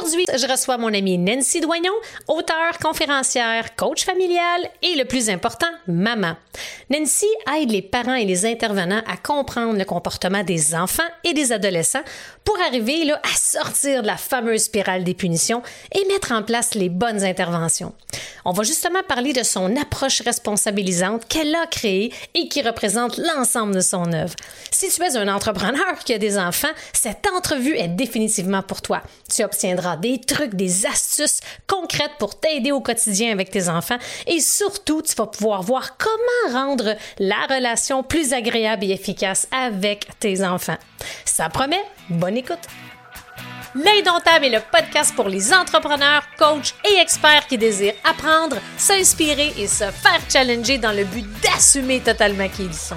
Aujourd'hui, je reçois mon amie Nancy Doignon, auteure, conférencière, coach familial et le plus important, maman. Nancy aide les parents et les intervenants à comprendre le comportement des enfants et des adolescents pour arriver là, à sortir de la fameuse spirale des punitions et mettre en place les bonnes interventions. On va justement parler de son approche responsabilisante qu'elle a créée et qui représente l'ensemble de son œuvre. Si tu es un entrepreneur qui a des enfants, cette entrevue est définitivement pour toi. Tu obtiendras des trucs, des astuces concrètes pour t'aider au quotidien avec tes enfants et surtout, tu vas pouvoir voir comment rendre la relation plus agréable et efficace avec tes enfants. Ça promet, bonne écoute! L'Indomptable est le podcast pour les entrepreneurs, coachs et experts qui désirent apprendre, s'inspirer et se faire challenger dans le but d'assumer totalement qui ils sont.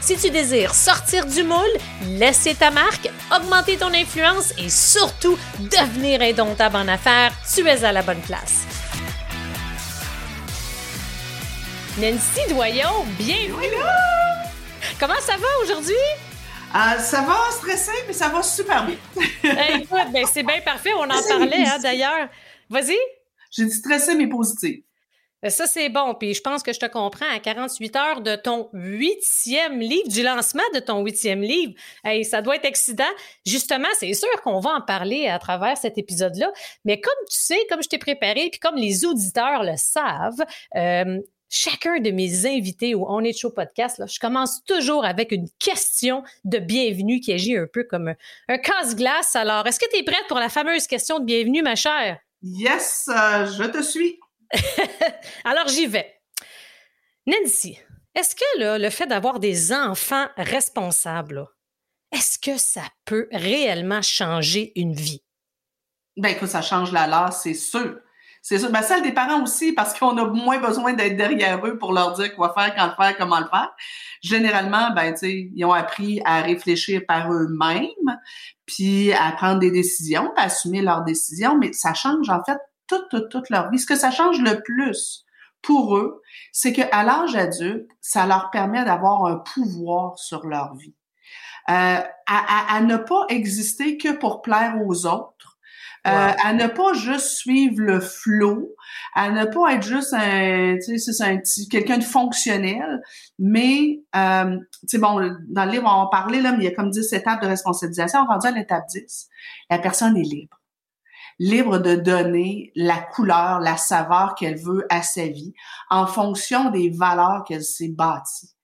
Si tu désires sortir du moule, laisser ta marque, augmenter ton influence et surtout devenir indomptable en affaires, tu es à la bonne place. Nancy Doyon, bienvenue! Comment ça va aujourd'hui? Euh, ça va stressé, mais ça va super bien. écoute, ben, c'est bien parfait, on en parlait hein, d'ailleurs. Vas-y. J'ai dit stressé, mais positif. Euh, ça, c'est bon. Puis je pense que je te comprends. À 48 heures de ton huitième livre, du lancement de ton huitième livre, hey, ça doit être excitant. Justement, c'est sûr qu'on va en parler à travers cet épisode-là. Mais comme tu sais, comme je t'ai préparé, puis comme les auditeurs le savent, euh, chacun de mes invités au On Est Show podcast, là, je commence toujours avec une question de bienvenue qui agit un peu comme un, casse-glace. Alors, est-ce que tu es prête pour la fameuse question de bienvenue, ma chère? Yes, euh, je te suis. Alors, j'y vais. Nancy, est-ce que le fait d'avoir des enfants responsables, est-ce que ça peut réellement changer une vie? Ben écoute, ça change la leur, c'est sûr. C'est sûr. Ben, celle des parents aussi, parce qu'on a moins besoin d'être derrière eux pour leur dire quoi faire, quand le faire, comment le faire. Généralement, ben, tu sais, ils ont appris à réfléchir par eux-mêmes, puis à prendre des décisions, à assumer leurs décisions, mais ça change, en fait, toute, toute, leur vie. Ce que ça change le plus pour eux, c'est qu'à l'âge adulte, ça leur permet d'avoir un pouvoir sur leur vie. Euh, à, à, ne pas exister que pour plaire aux autres, euh, à ne pas juste suivre le flot, à ne pas être juste un, tu sais, c'est un petit quelqu'un de fonctionnel, mais euh, tu sais bon, dans le livre on va en parler là, mais il y a comme 10 étapes de responsabilisation. Rendu à l'étape 10, la personne est libre libre de donner la couleur, la saveur qu'elle veut à sa vie en fonction des valeurs qu'elle s'est bâties.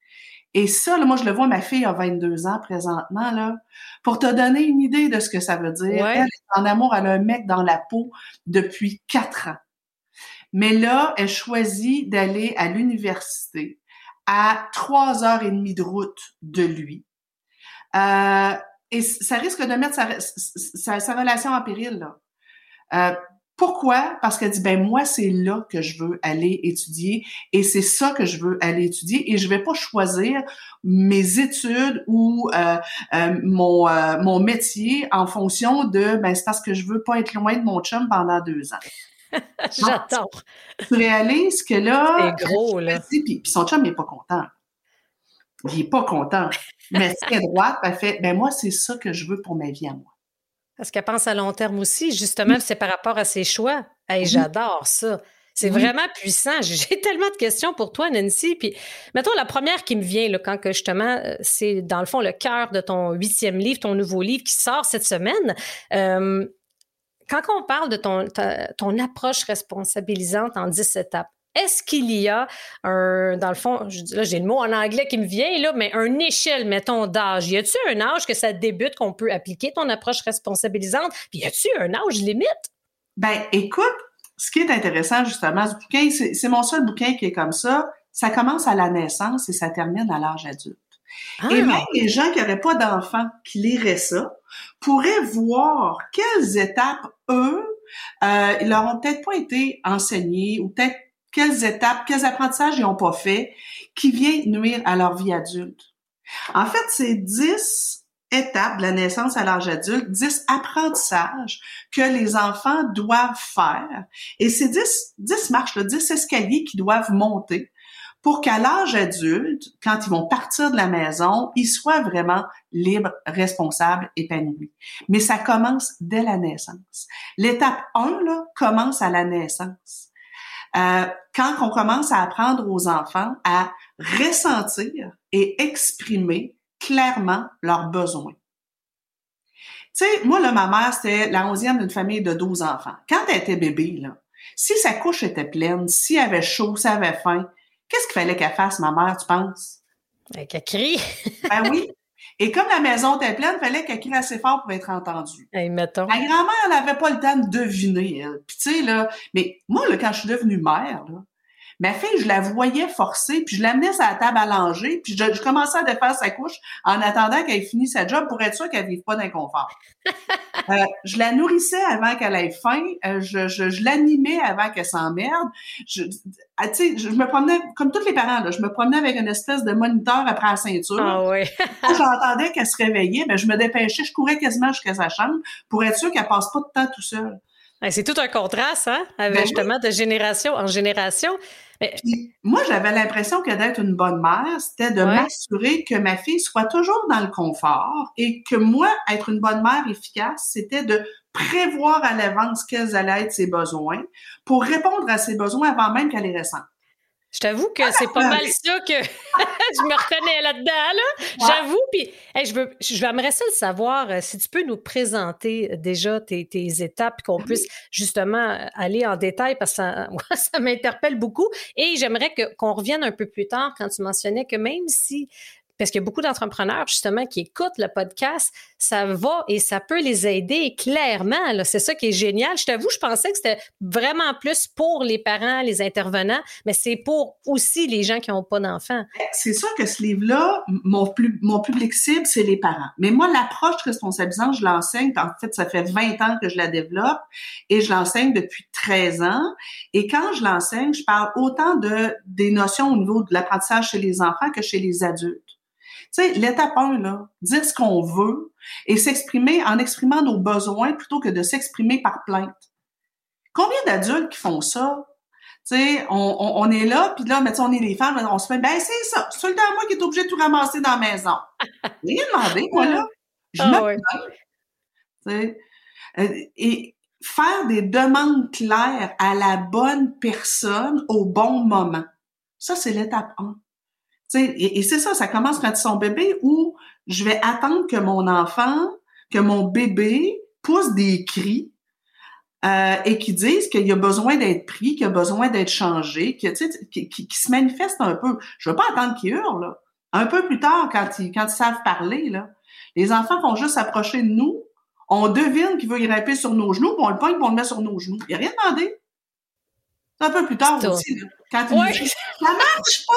Et ça, là, moi, je le vois, ma fille a 22 ans présentement, là. Pour te donner une idée de ce que ça veut dire, elle est en amour, elle a un mec dans la peau depuis quatre ans. Mais là, elle choisit d'aller à l'université à trois heures et demie de route de lui. Euh, et ça risque de mettre sa, sa, sa relation en péril, là. Euh, pourquoi? Parce qu'elle dit, ben moi, c'est là que je veux aller étudier et c'est ça que je veux aller étudier et je vais pas choisir mes études ou euh, euh, mon, mon métier en fonction de, ben c'est parce que je veux pas être loin de mon chum pendant deux ans. J'attends. Tu réalises que là... C'est gros, là. Puis, son chum n'est pas content. Il est pas content. Mais c'est droite, elle fait, ben moi, c'est ça que je veux pour ma vie à moi. Parce qu'elle pense à long terme aussi. Justement, c'est par rapport à ses choix. Hey, J'adore ça. C'est vraiment puissant. J'ai tellement de questions pour toi, Nancy. Puis, mettons, la première qui me vient, là, quand que justement, euh, c'est dans le fond le cœur de ton huitième livre, ton nouveau livre qui sort cette semaine. Euh, quand on parle de ton, ton approche responsabilisante en 10 étapes, est-ce qu'il y a un, dans le fond, là j'ai le mot en anglais qui me vient, là, mais un échelle, mettons, d'âge. Y a-tu un âge que ça débute qu'on peut appliquer ton approche responsabilisante? Puis y a-tu un âge limite? Ben, écoute, ce qui est intéressant justement, ce bouquin, c'est mon seul bouquin qui est comme ça. Ça commence à la naissance et ça termine à l'âge adulte. Et ah! même les gens qui n'auraient pas d'enfants qui liraient ça pourraient voir quelles étapes, eux, euh, ils leur ont peut-être pas été enseignées ou peut-être quelles étapes, quels apprentissages ils n'ont pas fait qui vient nuire à leur vie adulte. En fait, c'est 10 étapes de la naissance à l'âge adulte, 10 apprentissages que les enfants doivent faire. Et c'est 10, 10 marches, 10 escaliers qui doivent monter pour qu'à l'âge adulte, quand ils vont partir de la maison, ils soient vraiment libres, responsables, épanouis. Mais ça commence dès la naissance. L'étape 1 là, commence à la naissance. Euh, quand on commence à apprendre aux enfants à ressentir et exprimer clairement leurs besoins. Tu sais, moi, là, ma mère, c'était la onzième d'une famille de 12 enfants. Quand elle était bébé, là, si sa couche était pleine, si elle avait chaud, si elle avait faim, Qu'est-ce qu'il fallait qu'elle fasse, ma mère, tu penses? Ben, qu'elle crie. ben oui. Et comme la maison était pleine, il fallait qu'elle crie assez fort pour être entendue. Hey, mettons. Ma grand-mère, elle n'avait pas le temps de deviner, elle. Puis tu sais, là, mais moi, là, quand je suis devenue mère, là, Ma fille, je la voyais forcer, puis je l'amenais à la table à langer, puis je, commençais à défaire sa couche en attendant qu'elle finisse sa job pour être sûre qu'elle vive pas d'inconfort. euh, je la nourrissais avant qu'elle ait faim, euh, je, je, je l'animais avant qu'elle s'emmerde. Je, ah, tu sais, je me promenais, comme tous les parents, là, je me promenais avec une espèce de moniteur après la ceinture. Ah oui. Quand j'entendais qu'elle se réveillait, ben, je me dépêchais, je courais quasiment jusqu'à sa chambre pour être sûre qu'elle passe pas de temps tout seul. C'est tout un contraste, hein, avec ben justement de génération en génération moi, j'avais l'impression que d'être une bonne mère, c'était de m'assurer que ma fille soit toujours dans le confort et que moi, être une bonne mère efficace, c'était de prévoir à l'avance quels allaient être ses besoins pour répondre à ses besoins avant même qu'elle les ressente. Je t'avoue que c'est pas mal ça que je me reconnais là-dedans, là. J'avoue, puis je veux, je j'aimerais ça le savoir, euh, si tu peux nous présenter euh, déjà tes, tes étapes, qu'on puisse justement aller en détail, parce que ça, ça m'interpelle beaucoup. Et j'aimerais qu'on revienne un peu plus tard quand tu mentionnais que même si parce qu'il y a beaucoup d'entrepreneurs justement qui écoutent le podcast, ça va et ça peut les aider clairement. C'est ça qui est génial. Je t'avoue, je pensais que c'était vraiment plus pour les parents, les intervenants, mais c'est pour aussi les gens qui n'ont pas d'enfants. C'est sûr que ce livre-là, mon, mon public cible, c'est les parents. Mais moi, l'approche responsabilisante, je l'enseigne. En fait, ça fait 20 ans que je la développe et je l'enseigne depuis 13 ans. Et quand je l'enseigne, je parle autant de des notions au niveau de l'apprentissage chez les enfants que chez les adultes. Tu sais, l'étape 1, là, dire ce qu'on veut et s'exprimer en exprimant nos besoins plutôt que de s'exprimer par plainte. Combien d'adultes qui font ça? Tu sais, on, on, est là, puis là, mais on est les femmes, on se fait, ben c'est ça, c'est le temps moi qui est obligé de tout ramasser dans la maison. Rien demandé, moi, là? Je ah, me Tu sais, euh, et faire des demandes claires à la bonne personne au bon moment. Ça, c'est l'étape 1 et, c'est ça, ça commence quand ils sont bébés où je vais attendre que mon enfant, que mon bébé pousse des cris euh, et qui disent qu'il a besoin d'être pris, qu'il a besoin d'être changé, que, qui, se manifeste un peu. Je veux pas attendre qu'il hurle. Un peu plus tard, quand ils, savent parler, les enfants vont juste s'approcher de nous. On devine qu'il veut grimper sur nos genoux, puis on le pogne, puis on le met sur nos genoux. Il a rien demandé. C'est un peu plus tard aussi. Là, quand ils disent, ça marche pas!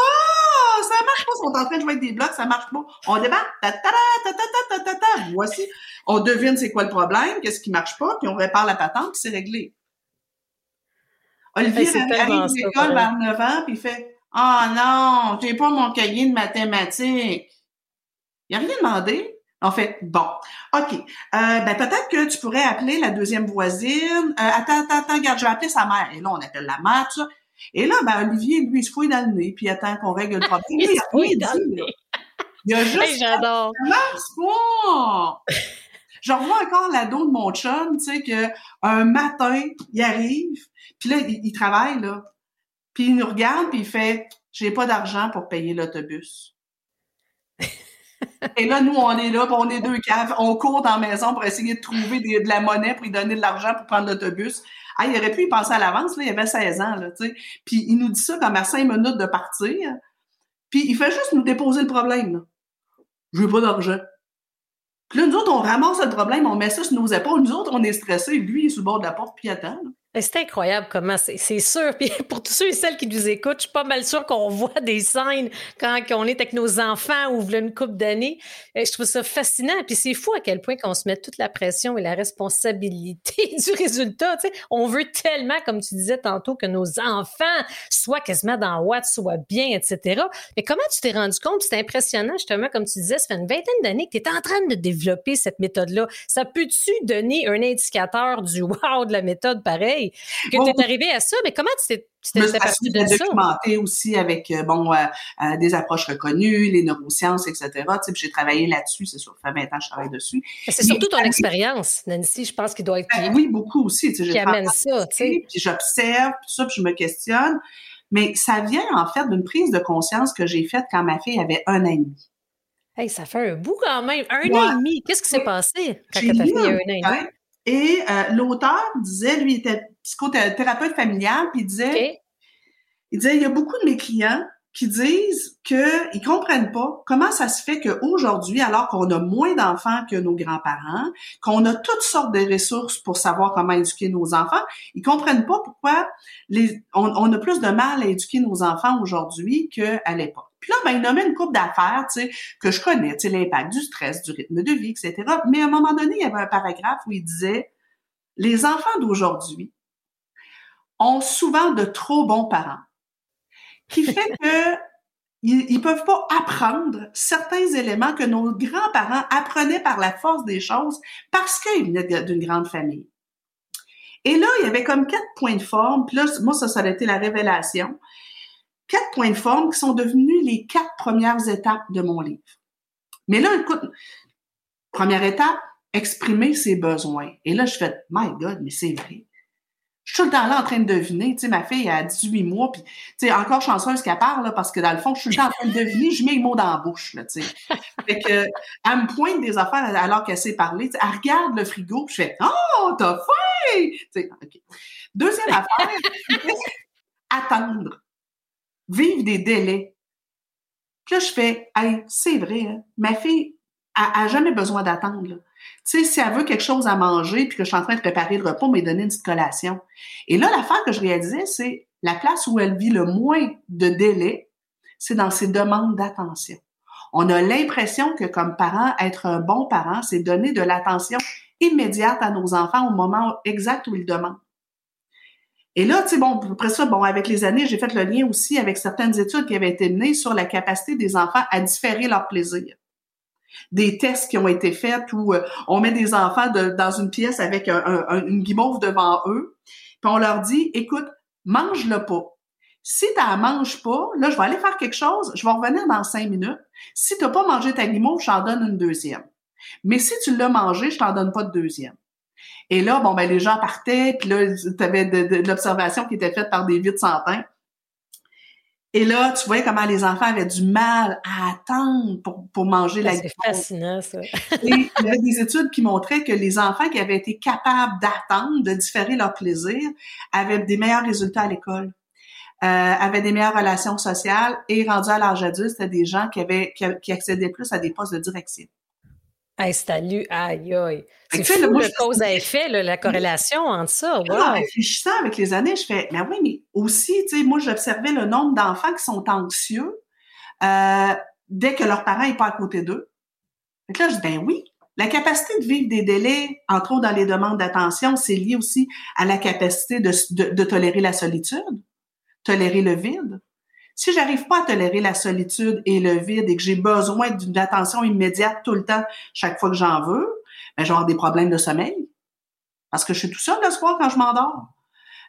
ça marche pas, ils sont en train de jouer avec des blocs, ça marche pas. On débat, ta ta ta ta ta ta ta voici. On devine c'est quoi le problème, qu'est-ce qui marche pas, puis on répare la patente, puis c'est réglé. Olivier arrive à l'école vers 9 ans, puis il fait « Ah oh non, j'ai pas mon cahier de mathématiques. » Il a rien demandé. En fait, bon, OK. Euh, ben peut-être que tu pourrais appeler la deuxième voisine. Euh, attends, attends, attends, regarde, je vais appeler sa mère. Et là, on appelle la mère, tout ça. Et là, ben, Olivier, lui, il se fouille dans le nez, puis il attend qu'on règle le problème. il, se fouille dans le nez. Il a juste... Hey, j'adore. Je revois encore l'ado de mon chum, tu sais, que un matin, il arrive, puis là, il, travaille, là. Puis il nous regarde, puis il fait « J'ai pas d'argent pour payer l'autobus. » Et là, nous, on est là, on est deux caves, on court dans la maison pour essayer de trouver de la monnaie pour lui donner de l'argent pour prendre l'autobus. Ah, il aurait pu y penser à l'avance, là, il avait 16 ans, là, tu sais. Puis il nous dit ça comme à cinq minutes de partir. Puis il fait juste nous déposer le problème, là. Je veux pas d'argent. Puis là, nous autres, on ramasse le problème, on met ça sur nos épaules. Nous autres, on est stressés. Lui, il est sur le bord de la porte, puis il attend. C'est incroyable comment c'est sûr. Puis pour tous ceux et celles qui nous écoutent, je suis pas mal sûre qu'on voit des scènes quand on est avec nos enfants ou une couple d'années. Je trouve ça fascinant. Puis c'est fou à quel point qu'on se met toute la pression et la responsabilité du résultat. on veut tellement, comme tu disais tantôt, que nos enfants soient quasiment dans Watt, soient bien, etc. Mais comment tu t'es rendu compte? C'est impressionnant, justement, comme tu disais, ça fait une vingtaine d'années que tu es en train de développer cette méthode-là. Ça peut-tu donner un indicateur du wow de la méthode pareil? Que tu es arrivé à ça, mais comment tu t'es tu t'es de ça? documenté aussi avec euh, bon euh, euh, des approches reconnues, les neurosciences, etc. J'ai travaillé là-dessus, c'est sûr, ça fait 20 ans que je travaille dessus. C'est surtout ton expérience, Nancy, je pense qu'il doit être ben oui, beaucoup aussi. Qui amène ça, tu sais. Puis j'observe, puis ça, puis je me questionne. Mais ça vient en fait d'une prise de conscience que j'ai faite quand ma fille avait un an et demi. Hey, ça fait un bout quand même. Un an et demi. Qu'est-ce qui s'est passé quand ta fille a un an et demi? Et euh, l'auteur disait, lui, il était psychothérapeute familial, puis il disait, il disait, il y a beaucoup de mes clients qui disent qu'ils comprennent pas comment ça se fait qu'aujourd'hui, alors qu'on a moins d'enfants que nos grands-parents, qu'on a toutes sortes de ressources pour savoir comment éduquer nos enfants, ils comprennent pas pourquoi les, on, a plus de mal à éduquer nos enfants aujourd'hui qu'à l'époque. Puis là, ben, il nommait une coupe d'affaires, tu sais, que je connais, tu sais, l'impact du stress, du rythme de vie, etc. Mais à un moment donné, il y avait un paragraphe où il disait, les enfants d'aujourd'hui ont souvent de trop bons parents, qui fait que ils, ils peuvent pas apprendre certains éléments que nos grands-parents apprenaient par la force des choses parce qu'ils venaient d'une grande famille. Et là, il y avait comme quatre points de forme. Puis là, moi, ça, ça a été la révélation quatre points de forme qui sont devenus les quatre premières étapes de mon livre. Mais là, écoute, première étape, exprimer ses besoins. Et là, je fais, my God, mais c'est vrai. Je suis tout le temps là en train de deviner. Tu sais, ma fille a 18 mois, puis tu sais, encore chanceuse qu'elle parle, parce que dans le fond, je suis tout le temps en train de deviner, je mets les mots dans la bouche, là, tu sais. Fait que, elle me pointe des affaires alors qu'elle sait parler. Tu sais, elle regarde le frigo, puis je fais, oh, t'as faim! Tu sais, OK. Deuxième affaire, attendre vivre des délais. Puis là, je fais, hey, c'est vrai, hein, ma fille a, jamais besoin d'attendre. Tu sais, si elle veut quelque chose à manger, puis que je suis en train de préparer le repas, mais donner une petite collation. Et là, l'affaire que je réalisais, c'est la place où elle vit le moins de délais, c'est dans ses demandes d'attention. On a l'impression que comme parent, être un bon parent, c'est donner de l'attention immédiate à nos enfants au moment exact où ils demandent. Et là, tu sais, bon, après ça, bon, avec les années, j'ai fait le lien aussi avec certaines études qui avaient été menées sur la capacité des enfants à différer leur plaisir. Des tests qui ont été faits où euh, on met des enfants dans une pièce avec une guimauve devant eux, puis on leur dit, écoute, mange-le pas. Si tu ne manges pas, là, je vais aller faire quelque chose, je vais revenir dans cinq minutes. Si tu pas mangé ta guimauve, je t'en donne une deuxième. Mais si tu l'as mangé, je t'en donne pas de deuxième. Et là, bon, ben les gens partaient, puis là, tu avais de, l'observation qui était faite par des vides sans. Et là, tu voyais comment les enfants avaient du mal à attendre pour, pour manger la C'est fascinant, ça. Et il y avait des études qui montraient que les enfants qui avaient été capables d'attendre, de différer leur plaisir, avaient des meilleurs résultats à l'école. Euh, avaient des meilleures relations sociales et rendus à l'âge adulte, c'était des gens qui avaient qui accédaient plus à des postes de direction. Hey, salut, aïe, aïe. C'est fou, le cause à effet, la corrélation entre ça. Wow. En réfléchissant avec les années, je fais, mais oui, mais aussi, tu sais, moi, j'observais le nombre d'enfants qui sont anxieux euh, dès que leurs parents n'est pas à côté d'eux. Et là, je dis, ben oui, la capacité de vivre des délais, entre autres dans les demandes d'attention, c'est lié aussi à la capacité de, de tolérer la solitude, tolérer le vide. Si j'arrive pas à tolérer la solitude et le vide et que j'ai besoin d'une attention immédiate tout le temps, chaque fois que j'en veux, ben, je des problèmes de sommeil. Parce que je suis tout seul le soir quand je m'endors.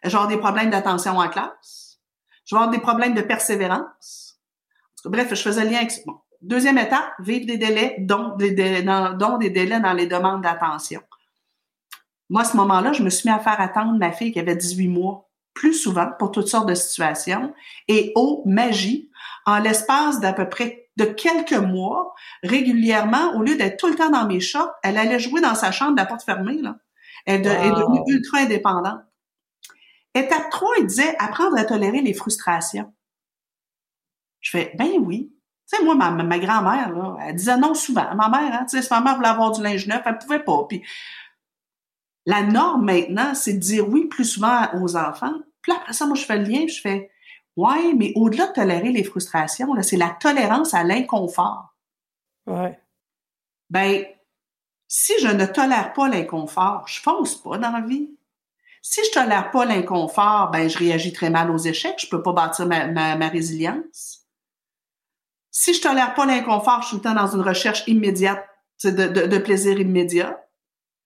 Je des problèmes d'attention en classe. Je vais avoir des problèmes de persévérance. Bref, je faisais le lien avec... Deuxième étape, vivre des délais, dont des, délais dont des délais dans les demandes d'attention. Moi, à ce moment-là, je me suis mis à faire attendre ma fille qui avait 18 mois plus souvent pour toutes sortes de situations. Et oh, magie, en l'espace d'à peu près de quelques mois, régulièrement, au lieu d'être tout le temps dans mes shorts, elle allait jouer dans sa chambre, la porte fermée. Là. Elle, est devenue ultra indépendante. Étape 3, il disait apprendre à tolérer les frustrations. Je fais, ben oui. Tu sais, moi, ma, ma grand-mère, là, elle disait non souvent. Ma mère, hein, tu sais, si ma mère voulait avoir du linge neuf, elle pouvait pas. Puis la norme maintenant, c'est de dire oui plus souvent aux enfants. Puis après ça, moi, je fais le lien, je fais Ouais, mais au-delà de tolérer les frustrations, c'est la tolérance à l'inconfort. Ouais. Ben, si je ne tolère pas l'inconfort, je fonce pas dans la vie. Si je tolère pas l'inconfort, ben je réagis très mal aux échecs, je peux pas bâtir ma, ma, résilience. Si je tolère pas l'inconfort, je suis tout le temps dans une recherche immédiate de, de, de, plaisir immédiat.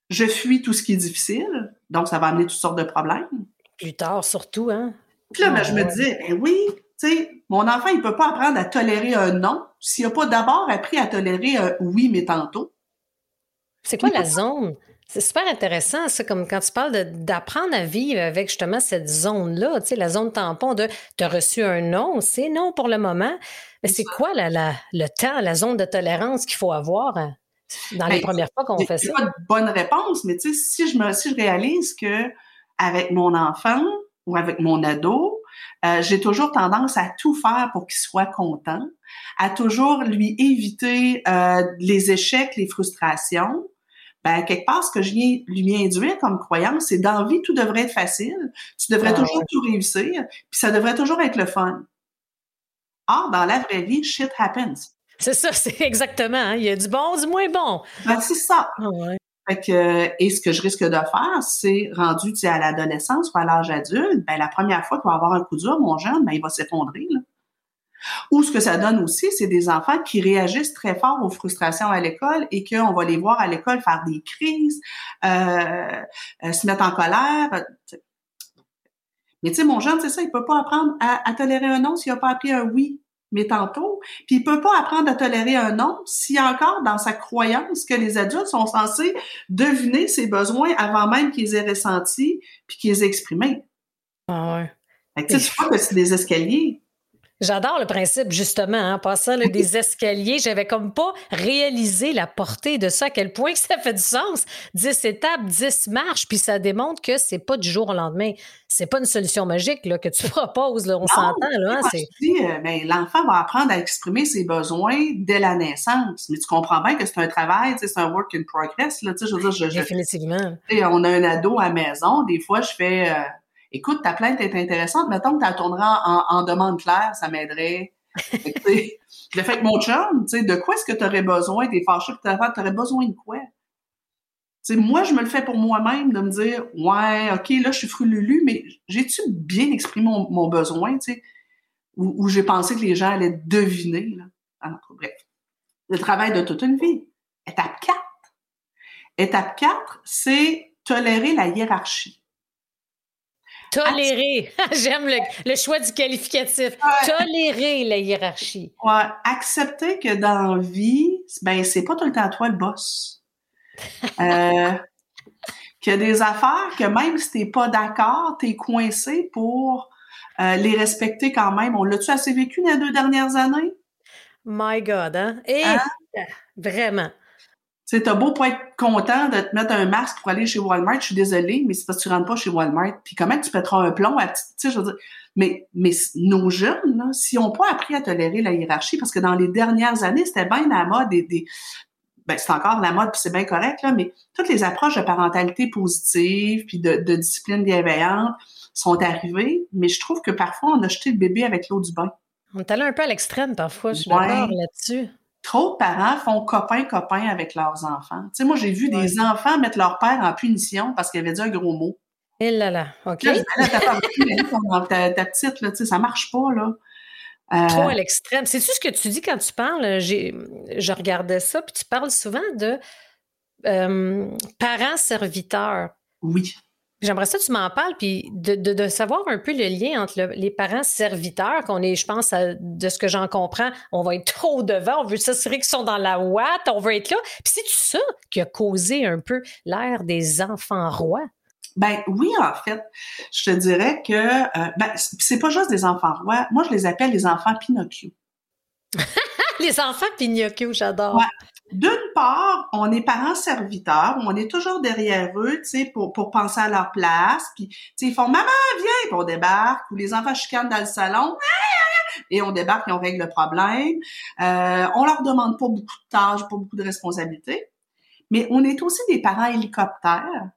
Je fuis tout ce qui est difficile, donc ça va amener toutes sortes de problèmes. Plus tard, surtout, hein? Puis là, ben, je me disais, ben oui, tu sais, mon enfant, il peut pas apprendre à tolérer un non s'il a pas d'abord appris à tolérer un oui, mais tantôt. C'est quoi la zone? C'est super intéressant, ça, comme quand tu parles d'apprendre à vivre avec justement cette zone-là, tu sais, la zone tampon de tu as reçu un non, c'est non pour le moment. Mais c'est quoi la, le temps, la zone de tolérance qu'il faut avoir hein, dans les ben, premières fois qu'on fait ça? pas de bonne réponse, mais tu sais, si je me si je réalise que avec mon enfant ou avec mon ado, euh, j'ai toujours tendance à tout faire pour qu'il soit content, à toujours lui éviter euh, les échecs, les frustrations ben, quelque part, ce que je viens lui induire comme croyance, c'est dans vie, tout devrait être facile. Tu devrais ah toujours tout réussir, puis ça devrait toujours être le fun. Or, dans la vraie vie, shit happens. C'est ça, c'est exactement. Hein. Il y a du bon, du moins bon. Ben, c'est ça. Ah fait que, et ce que je risque de faire, c'est rendu à l'adolescence ou à l'âge adulte, ben, la première fois qu'il va avoir un coup dur, mon jeune, ben, il va s'effondrer. Ou ce que ça donne aussi, c'est des enfants qui réagissent très fort aux frustrations à l'école et qu'on va les voir à l'école faire des crises, euh, euh, se mettre en colère. Mais tu sais, mon jeune, c'est ça, il peut pas apprendre à, tolérer un non s'il n'a pas appris un oui mais tantôt. Puis il peut pas apprendre à tolérer un non s'il y a encore dans sa croyance que les adultes sont censés deviner ses besoins avant même qu'ils aient ressenti puis qu'ils aient exprimé. Ah ouais. Fait que, tu vois que c'est des escaliers. J'adore le principe, justement, en passant des escaliers. J'avais comme pas réalisé la portée de ça, à quel point ça fait du sens. 10 étapes, 10 marches, puis ça démontre que c'est pas du jour au lendemain. C'est pas une solution magique là, que tu proposes, là, on s'entend. Là, hein, euh, l'enfant va apprendre à exprimer ses besoins dès la naissance. Mais tu comprends bien que c'est un travail, c'est un work in progress. Là, je veux dire, je, Définitivement. on a un ado à la maison, des fois, je fais... Euh, écoute, ta plainte est intéressante, mettons que tu la tourneras en, demande claire, ça m'aiderait. je l'ai fait avec mon chum, de quoi est-ce que tu aurais besoin, t'es fâché tu aurais besoin de quoi? moi, je me le fais pour moi-même de me dire, ouais, OK, là, je suis frululu, mais j'ai-tu bien exprimé mon, besoin, tu sais, ou, j'ai pensé que les gens allaient deviner, là. Bref. Le travail de toute une vie. Étape 4. Étape 4, c'est tolérer la hiérarchie. Tolérer. J'aime le, choix du qualificatif. Tolérer la hiérarchie. Ouais. Accepter que dans la vie, ben, c'est pas tout le temps toi le boss. Euh, qu'il y a des affaires que même si t'es pas d'accord, t'es coincé pour euh, les respecter quand même. On l'a-tu assez vécu dans les deux dernières années? My God, hein? Et hein? vraiment. Tu sais, t'as beau pas être content de te mettre un masque pour aller chez Walmart, je suis désolée, mais c'est parce que tu rentres pas chez Walmart. Puis comment tu pèteras un plomb à tu sais, je veux dire, mais, mais nos jeunes, là, s'ils n'ont pas appris à tolérer la hiérarchie, parce que dans les dernières années, c'était bien la mode des, des ben, c'est encore la mode, puis c'est bien correct, là, mais toutes les approches de parentalité positive, puis de, de discipline bienveillante sont arrivées, mais je trouve que parfois, on a jeté le bébé avec l'eau du bain. On est allé un peu à l'extrême parfois, je suis d'accord là-dessus trop de parents font copain-copain avec leurs enfants. Tu sais, moi, j'ai vu des enfants mettre leur père en punition parce qu'il avait dit un gros mot. Et eh là là, OK. Là, ta, ta, petite, là, tu sais, ça marche pas, là. Euh, trop à l'extrême. C'est-tu ce que tu dis quand tu parles? Je regardais ça, puis tu parles souvent de euh, parents serviteurs. Oui. J'aimerais ça que tu m'en parles, puis de, savoir un peu le lien entre les parents serviteurs, qu'on est, je pense, de ce que j'en comprends, on va être trop devant, on veut s'assurer qu'ils sont dans la ouate, on veut être là. Puis c'est ça qui a causé un peu l'ère des enfants rois. Ben oui, en fait, je te dirais que euh, ben, c'est pas juste des enfants rois. Moi, je les appelle les enfants Pinocchio. les enfants Pinocchio, j'adore. D'une part, on est parents serviteurs, on est toujours derrière eux, tu sais, pour, pour penser à leur place. Puis, ils font maman viens, puis on débarque. Ou les enfants chicanent dans le salon, et on débarque et on règle le problème. Euh, on leur demande pas beaucoup de tâches, pas beaucoup de responsabilités. Mais on est aussi des parents hélicoptères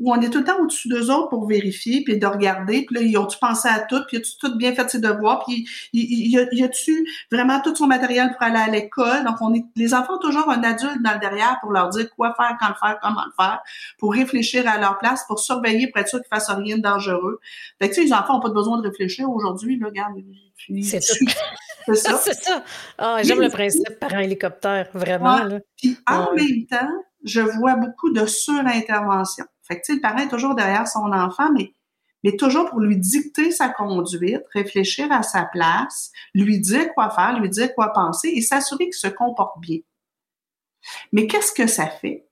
où on est tout le temps au-dessus d'eux autres pour vérifier, puis de regarder, puis là, ils ont-tu pensé à tout, puis as-tu tout bien fait ses devoirs, puis y, y, a-tu vraiment tout son matériel pour aller à l'école? Donc, on est, les enfants ont toujours un adulte dans le derrière pour leur dire quoi faire, quand le faire, comment le faire, pour réfléchir à leur place, pour surveiller, pour être sûr qu'ils fassent rien de dangereux. Fait que, tu sais, les enfants n'ont pas besoin de réfléchir aujourd'hui, là, regarde, c'est ça. c'est ça. Ah, j'aime le principe par un hélicoptère, vraiment. Puis en même temps, je vois beaucoup de surintervention. Fait que, le parent est toujours derrière son enfant, mais, mais toujours pour lui dicter sa conduite, réfléchir à sa place, lui dire quoi faire, lui dire quoi penser et s'assurer qu'il se comporte bien. Mais qu'est-ce que ça fait?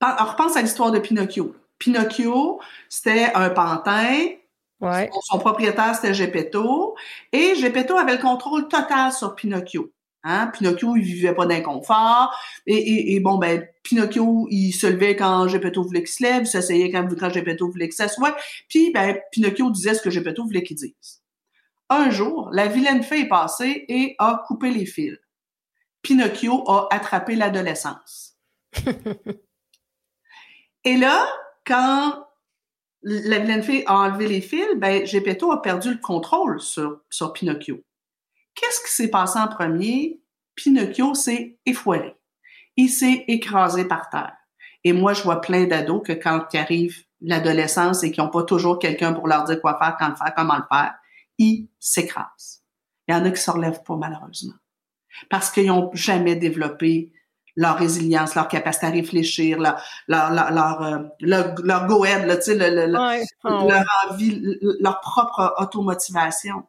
On repense à l'histoire de Pinocchio. Pinocchio, c'était un pantin. Ouais. Son, propriétaire, c'était Geppetto. Et Geppetto avait le contrôle total sur Pinocchio. Hein? Pinocchio, il vivait pas d'inconfort. Et, et, bon, ben, Pinocchio, il se levait quand Geppetto voulait qu'il se lève, il s'asseyait quand, quand Geppetto voulait qu'il s'assoie. Puis, ben, Pinocchio disait ce que Geppetto voulait qu'il dise. Un jour, la vilaine fée est passée et a coupé les fils. Pinocchio a attrapé l'adolescence. et là, quand la vilaine fée a enlevé les fils, ben, Geppetto a perdu le contrôle sur, sur Pinocchio. Qu'est-ce qui s'est passé en premier? Pinocchio s'est effoiré. Il s'est écrasé par terre. Et moi, je vois plein d'ados que quand ils arrivent l'adolescence et qui n'ont pas toujours quelqu'un pour leur dire quoi faire, quand le faire, comment le faire, ils s'écrasent. Il y en a qui se relèvent pas, malheureusement. Parce qu'ils n'ont jamais développé leur résilience, leur capacité à réfléchir, leur leur leur leur, euh, leur, leur envie, leur propre automotivation.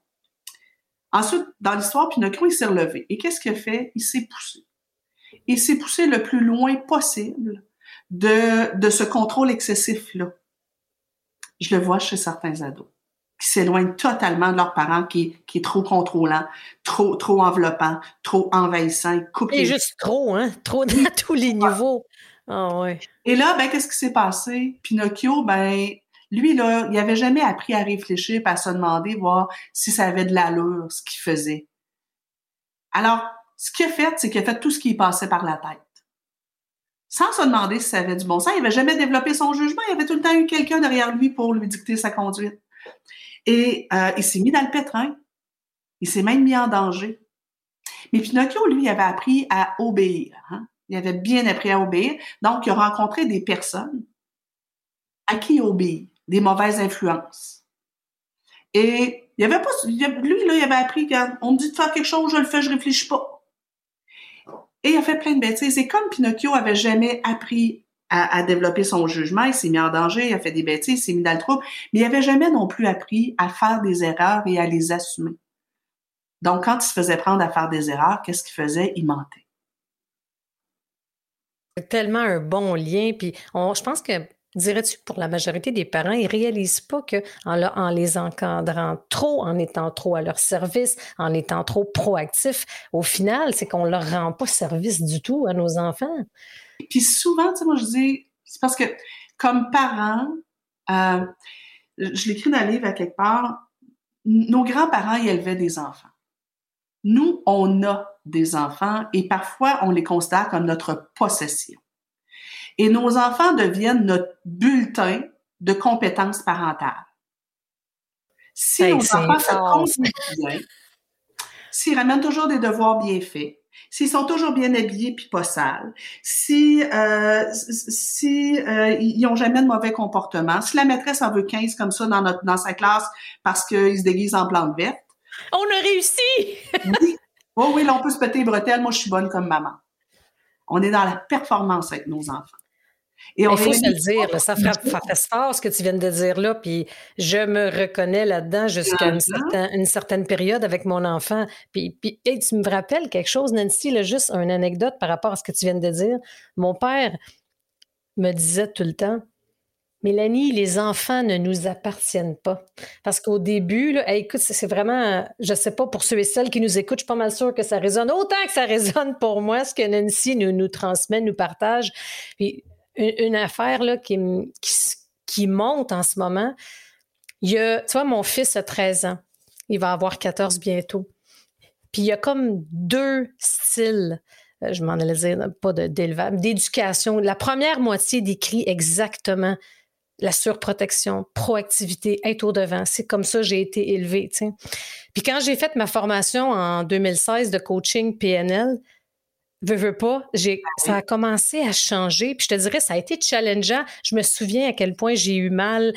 Ensuite, dans l'histoire, Pinocchio, il s'est relevé. Et qu'est-ce qu'il a fait? Il s'est poussé. Il s'est poussé le plus loin possible de, de ce contrôle excessif-là. Je le vois chez certains ados qui s'éloignent totalement de leurs parents, qui, qui est trop contrôlant, trop, trop enveloppant, trop envahissant. Et juste trop, hein? Trop à tous les niveaux. Ah ouais. Et là, ben, qu'est-ce qui s'est passé? Pinocchio, ben, lui, là, il n'avait jamais appris à réfléchir à se demander, voir si ça avait de l'allure, ce qu'il faisait. Alors, ce qu'il a fait, c'est qu'il a fait tout ce qui passait par la tête. Sans se demander si ça avait du bon sens. Il n'avait jamais développé son jugement. Il avait tout le temps eu quelqu'un derrière lui pour lui dicter sa conduite. Et euh, il s'est mis dans le pétrin. Il s'est même mis en danger. Mais Pinocchio, lui, avait appris à obéir. Hein. Il avait bien appris à obéir. Donc, il a rencontré des personnes à qui il obéit des mauvaises influences. Et il avait pas, lui, là, il avait appris, on me dit de faire quelque chose, je le fais, je réfléchis pas. Et il a fait plein de bêtises. Et comme Pinocchio avait jamais appris à, développer son jugement, il s'est mis en danger, il a fait des bêtises, il s'est mis dans le trouble, mais il avait jamais non plus appris à faire des erreurs et à les assumer. Donc, quand il se faisait prendre à faire des erreurs, qu'est-ce qu'il faisait? Il mentait. Tellement un bon lien. Puis je pense que Dirais-tu que pour la majorité des parents, ils réalisent pas que en, les encadrant trop, en étant trop à leur service, en étant trop proactifs, au final, c'est qu'on leur rend pas service du tout à nos enfants. Puis souvent, tu sais, moi je dis, c'est parce que comme parents, euh, je l'écris dans le livre à quelque part, nos grands-parents y élevaient des enfants. Nous, on a des enfants et parfois on les considère comme notre possession. Et nos enfants deviennent notre bulletin de compétences parentales. Si nos enfants se conduisent bien, s'ils ramènent toujours des devoirs bien faits, s'ils sont toujours bien habillés puis pas sales, si euh, si euh, ils ont jamais de mauvais comportement, si la maîtresse en veut 15 comme ça dans notre dans sa classe parce qu'ils se déguisent en plante verte. On a réussi. oui. Oh oui, là, on peut se péter les bretelles. Moi, je suis bonne comme maman. On est dans la performance avec nos enfants. Et on Il faut se le dire, ça frappe, fort ce que tu viens de dire là, puis je me reconnais là-dedans jusqu'à une, une, certaine période avec mon enfant. Puis, puis tu me rappelles quelque chose, Nancy, là, juste une anecdote par rapport à ce que tu viens de dire. Mon père me disait tout le temps, Mélanie, les enfants ne nous appartiennent pas. Parce qu'au début, là, écoute, c'est vraiment, je ne sais pas, pour ceux et celles qui nous écoutent, je suis pas mal sûre que ça résonne autant que ça résonne pour moi, ce que Nancy nous, nous transmet, nous partage. Puis une, affaire qui, monte en ce moment. Il y a, tu vois, mon fils a 13 ans. Il va avoir 14 bientôt. Puis il y a comme deux styles euh, je m'en allais dire, pas d'élevage, d'éducation. La première moitié décrit exactement la surprotection, proactivité, être au devant. C'est comme ça que j'ai été élevée. Puis quand j'ai fait ma formation en 2016 de coaching PNL, veux, veux pas, j'ai, ça a commencé à changer. Puis je te dirais, ça a été challengeant. Je me souviens à quel point j'ai eu mal,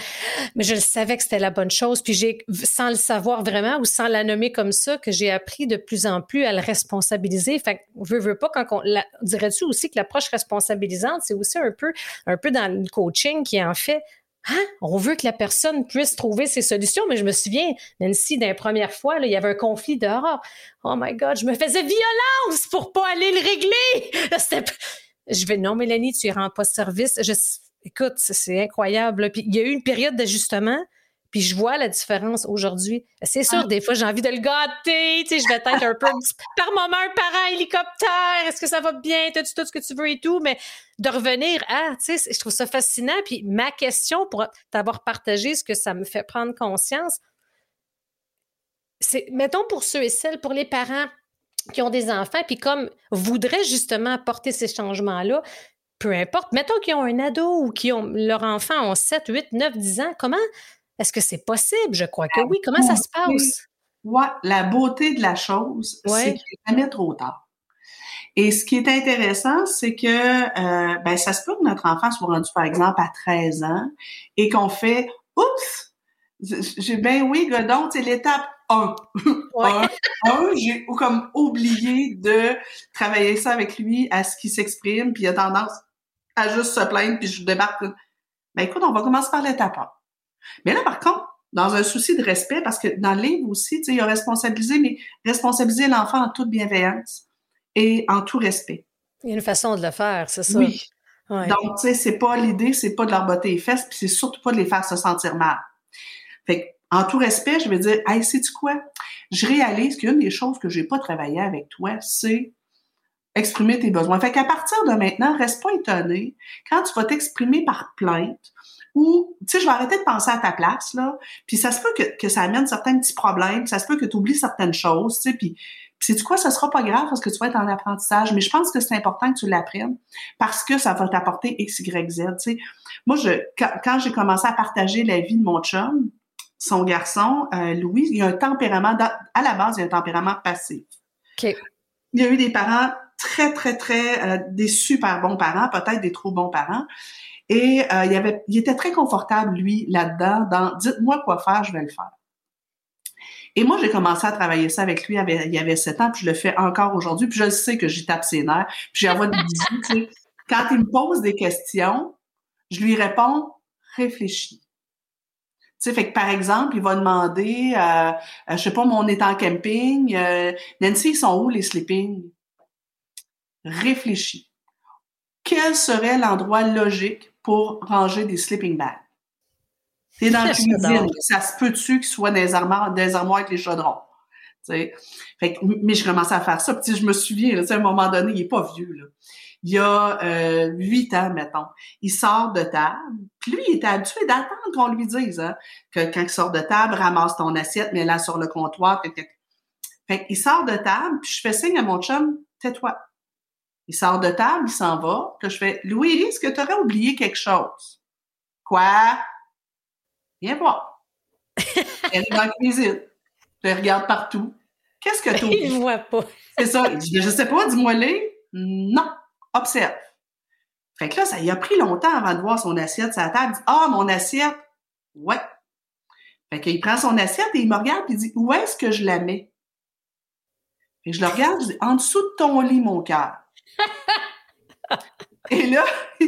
mais je le savais que c'était la bonne chose. Puis j'ai, sans le savoir vraiment ou sans la nommer comme ça, que j'ai appris de plus en plus à le responsabiliser. Fait que, veux, veux pas, quand on, dirais-tu aussi que l'approche responsabilisante, c'est aussi un peu, un peu dans le coaching qui en fait Hein? On veut que la personne puisse trouver ses solutions, mais je me souviens, Nancy, d'une première fois, là, il y avait un conflit dehors. Oh my God, je me faisais violence pour pas aller le régler. je vais, non, Mélanie, tu y rends pas service. Je, écoute, c'est incroyable. Puis il y a eu une période d'ajustement. Puis je vois la différence aujourd'hui. C'est sûr, ah. des fois, j'ai envie de le gâter. Tu sais, je vais être un peu par moment un parent hélicoptère. Est-ce que ça va bien? T'as-tu tout ce que tu veux et tout? Mais de revenir à, tu sais, je trouve ça fascinant. Puis ma question pour t'avoir partagé ce que ça me fait prendre conscience, c'est, mettons pour ceux et celles, pour les parents qui ont des enfants, puis comme voudraient justement apporter ces changements-là, peu importe, mettons qu'ils ont un ado ou qui ont leur enfant ont 7, 8, 9, 10 ans, comment est-ce que c'est possible? Je crois que oui. Comment ça se passe? Oui, la beauté de la chose, c'est qu'il n'est jamais trop tard. Et ce qui est intéressant, c'est que euh, ben, ça se peut que notre enfant soit rendu, par exemple, à 13 ans et qu'on fait Oups! J'ai ben oui, Godon, c'est l'étape 1. Ouais. j'ai comme oublié de travailler ça avec lui à ce qu'il s'exprime, puis il a tendance à juste se plaindre, puis je débarque. Ben écoute, on va commencer par l'étape 1. Mais là, par contre, dans un souci de respect, parce que dans le livre aussi, tu sais, il y a responsabiliser, mais responsabiliser l'enfant en toute bienveillance et en tout respect. Il y a une façon de le faire, c'est ça. Oui. Donc, tu sais, c'est pas l'idée, c'est pas de leur botter les fesses, puis c'est surtout pas de les faire se sentir mal. Fait en tout respect, je vais dire, hey, sais-tu quoi? Je réalise qu'une des choses que j'ai pas travaillé avec toi, c'est exprimer tes besoins. Fait qu'à partir de maintenant, reste pas étonné quand tu vas t'exprimer par plainte ou, tu sais, je vais arrêter de penser à ta place, là, puis ça se peut que, que ça amène certains petits problèmes, ça se peut que tu oublies certaines choses, tu sais, puis c'est du quoi, ça sera pas grave parce que tu vas être en apprentissage, mais je pense que c'est important que tu l'apprennes parce que ça va t'apporter X, Y, Z. Tu sais. Moi, je, quand, j'ai commencé à partager la vie de mon chum, son garçon, euh, Louis, il a un tempérament, à la base, il a un tempérament passif. Okay. Il a eu des parents très, très, très, euh, des super bons parents, peut-être des trop bons parents. Et euh, il, avait, il était très confortable, lui, là-dedans, dans dites-moi quoi faire, je vais le faire. Et moi, j'ai commencé à travailler ça avec lui il y avait sept ans, puis je le fais encore aujourd'hui, puis je sais que j'y tape ses nerfs, puis j'envoie des bisous. Quand il me pose des questions, je lui réponds réfléchis. Tu sais, fait que par exemple, il va demander, euh, euh je sais pas, mon on est en camping, euh, Nancy, ils sont où les sleeping? Réfléchis. Quel serait l'endroit logique pour ranger des sleeping bags. T'es dans la cuisine, ça se peut-tu qu'il soit dans les armoires, des armoires avec les chaudrons? Fait que, mais je commençais à faire ça. Puis je me souviens, là, à un moment donné, il est pas vieux. Là. Il y a euh, huit ans, mettons. Il sort de table. Puis lui, il était habitué d'attendre qu'on lui dise hein, que quand il sort de table, ramasse ton assiette, mets-la sur le comptoir. Fait il sort de table, puis je fais signe à mon chum, tais-toi. Il sort de table, il s'en va. Puis je fais, Louis, est-ce que tu aurais oublié quelque chose? Quoi? Viens voir. Elle est dans la cuisine. Je regarde partout. Qu'est-ce que tu oublies? Il voit pas. C'est ça. Il dit, je sais pas, dis-moi-les. Non. Observe. Fait que là, ça y a pris longtemps avant de voir son assiette sur la table. Il dit, ah, mon assiette. Ouais. Fait qu'il prend son assiette et il me regarde et il dit, où est-ce que je la mets? Et je le regarde, je dis, en dessous de ton lit, mon cœur. Et là,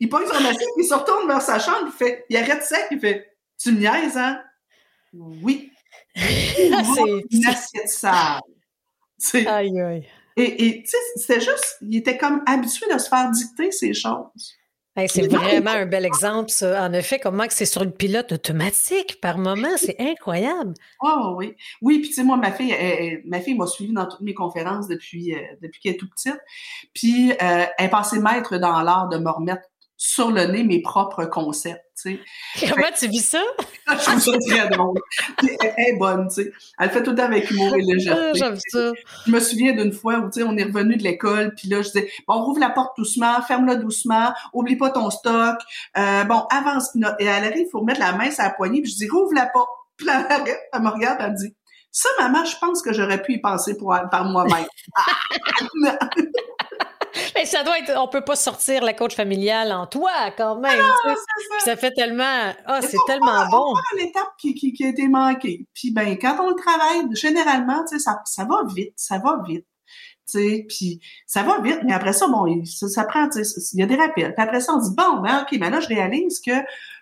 il pose son assiette, il se retourne vers sa chambre, il fait, il arrête sec, il fait, tu me niaises, hein? Oui. C'est une assiette sale. Aïe, aïe. Et, et tu sais, c'était juste, il était comme habitué de se faire dicter ces choses c'est vraiment un bel exemple, ça. En effet, comment que c'est sur le pilote automatique par moment, c'est incroyable. Oh oui. Oui, puis tu sais, moi, ma fille, ma fille m'a suivi dans toutes mes conférences depuis, euh, depuis qu'elle est tout petite. Puis euh, elle est passée maître dans l'art de me remettre sur le nez mes propres concepts. Tu sais. Comment tu vis ça? je trouve ça très drôle. elle, est bonne, tu sais. Elle fait tout le temps avec humour et légèreté. Ah, j'aime ça. Je me souviens d'une fois où, tu sais, on est revenu de l'école, puis là, je disais, bon, rouvre la porte doucement, ferme-la doucement, oublie pas ton stock, euh, bon, avance. Et elle arrive, il faut mettre la main sur la poignée, puis je dis, rouvre la porte. Puis là, elle me regarde, elle me dit, ça, maman, je pense que j'aurais pu y penser pour, par moi-même. Mais ça doit être, on peut pas sortir la coach familiale en toi quand même. Ah, ça. fait tellement, ah, c'est tellement bon. C'est l'étape qui, qui, qui, a été manquée. Puis ben, quand on le travaille, généralement, tu sais, ça, ça va vite, ça va vite. Tu puis ça va vite, mais après ça, bon, ça, ça prend, il y a des rappels. Puis après ça, on dit, bon, ben, OK, mais là, je réalise que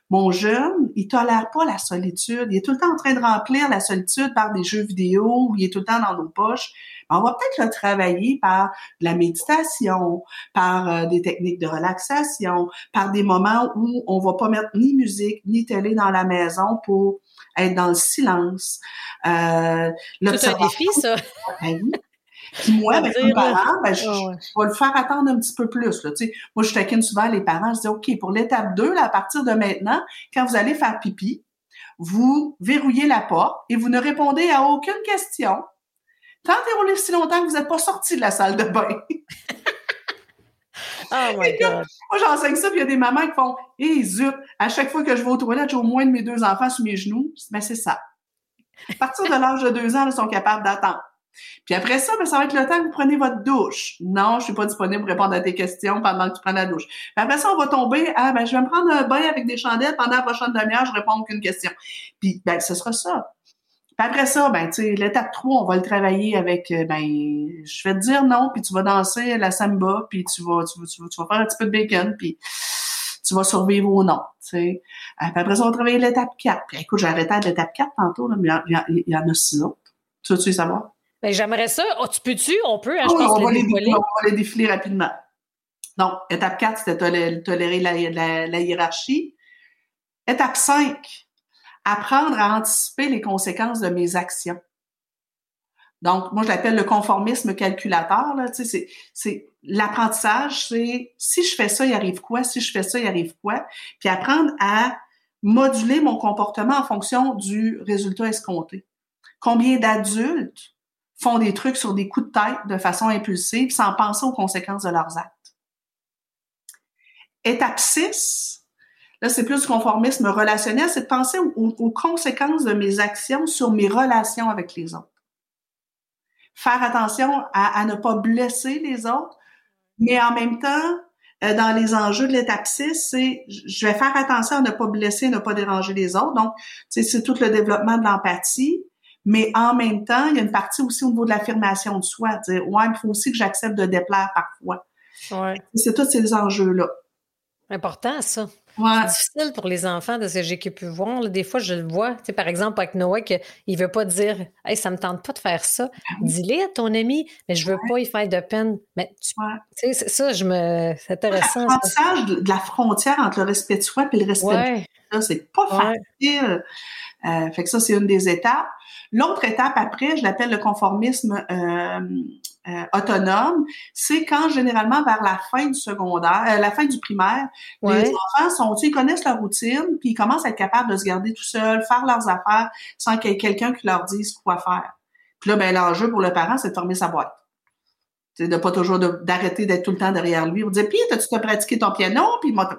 mon jeune, il tolère pas la solitude. Il est tout le temps en train de remplir la solitude par des jeux vidéo ou il est tout le temps dans nos poches. On va peut-être le travailler par la méditation, par euh, des techniques de relaxation, par des moments où on va pas mettre ni musique ni télé dans la maison pour être dans le silence. Euh, C'est un défi, ça. Ben puis moi, avec mes parents, ben, je, ah vais le faire attendre un petit peu plus. Là, moi, je taquine souvent les parents. Je dis, OK, pour l'étape 2, là, à partir de maintenant, quand vous allez faire pipi, vous verrouillez la porte et vous ne répondez à aucune question tant et roulé si longtemps que vous n'êtes pas sorti de la salle de bain. oh my God. Moi, j'enseigne ça, puis il y a des mamans qui font Hé, hey, zut, à chaque fois que je vais aux toilettes, j'ai au moins de mes deux enfants sur mes genoux. Ben, c'est ça. À partir de l'âge de deux ans, ils sont capables d'attendre. Puis après ça, ben, ça va être le temps que vous prenez votre douche. Non, je suis pas disponible pour répondre à tes questions pendant que tu prends la douche. Puis après ça, on va tomber, ah, ben, je vais me prendre un bain avec des chandelles pendant la prochaine demi-heure, je réponds aucune question. Puis, ben, ce sera ça. Puis après ça, ben, tu sais, l'étape 3, on va le travailler avec, euh, ben, je vais te dire non, puis tu vas danser la samba, puis tu vas, tu vas, tu vas, faire un petit peu de bacon, puis tu vas survivre ou non, tu sais. Euh, puis après ça, on va travailler l'étape 4. Puis écoute, j'ai arrêté à l'étape 4 tantôt, là, mais il y, en a six autres. Tu veux-tu savoir? Ben, j'aimerais ça. Oh, tu peux-tu? On peut, hein, je pense on, va les défiler, on va les défiler rapidement. Donc, étape 4, c'était tolérer la, la, hiérarchie. Étape 5, apprendre à anticiper les conséquences de mes actions. Donc, moi, je l'appelle le conformisme calculateur. Là, tu sais, c'est l'apprentissage, c'est si je fais ça, il arrive quoi? Si je fais ça, il arrive quoi? Puis apprendre à moduler mon comportement en fonction du résultat escompté. Combien d'adultes font des trucs sur des coups de tête de façon impulsive sans penser aux conséquences de leurs actes? Étape 6, là c'est plus du conformisme relationnel, c'est de penser aux, conséquences de mes actions sur mes relations avec les autres. Faire attention à, ne pas blesser les autres, mais en même temps, euh, dans les enjeux de l'étape 6, c'est je vais faire attention à ne pas blesser, ne pas déranger les autres. Donc, c'est tout le développement de l'empathie, mais en même temps, il y a une partie aussi au niveau de l'affirmation de soi, dire ouais, il faut aussi que j'accepte de déplaire parfois. Ouais. C'est tous ces enjeux-là. Important, ça. Ouais. C'est difficile pour les enfants de ce que j'ai pu voir. Des fois, je le vois, tu sais, par exemple, avec Noah, qu'il ne veut pas dire Hey, ça ne me tente pas de faire ça. Ah Dis-le à ton ami, mais je ne veux pas y faire de peine. Mais tu sais, ça, je me. C'est intéressant. L'apprentissage de la frontière entre le respect de soi et le respect de c'est pas facile. Euh, fait que ça, c'est une des étapes. L'autre étape après, je l'appelle le conformisme euh, euh, autonome, c'est quand généralement vers la fin du secondaire, la fin du primaire, les enfants sont, ils connaissent leur routine, puis ils commencent à être capables de se garder tout seuls, faire leurs affaires sans qu'il y ait quelqu'un qui leur dise quoi faire. Puis là, ben l'enjeu pour le parent, c'est de fermer sa boîte. C'est de pas toujours d'arrêter d'être tout le temps derrière lui. Vous dire, puis, as-tu pratiqué ton piano? Puis, moi,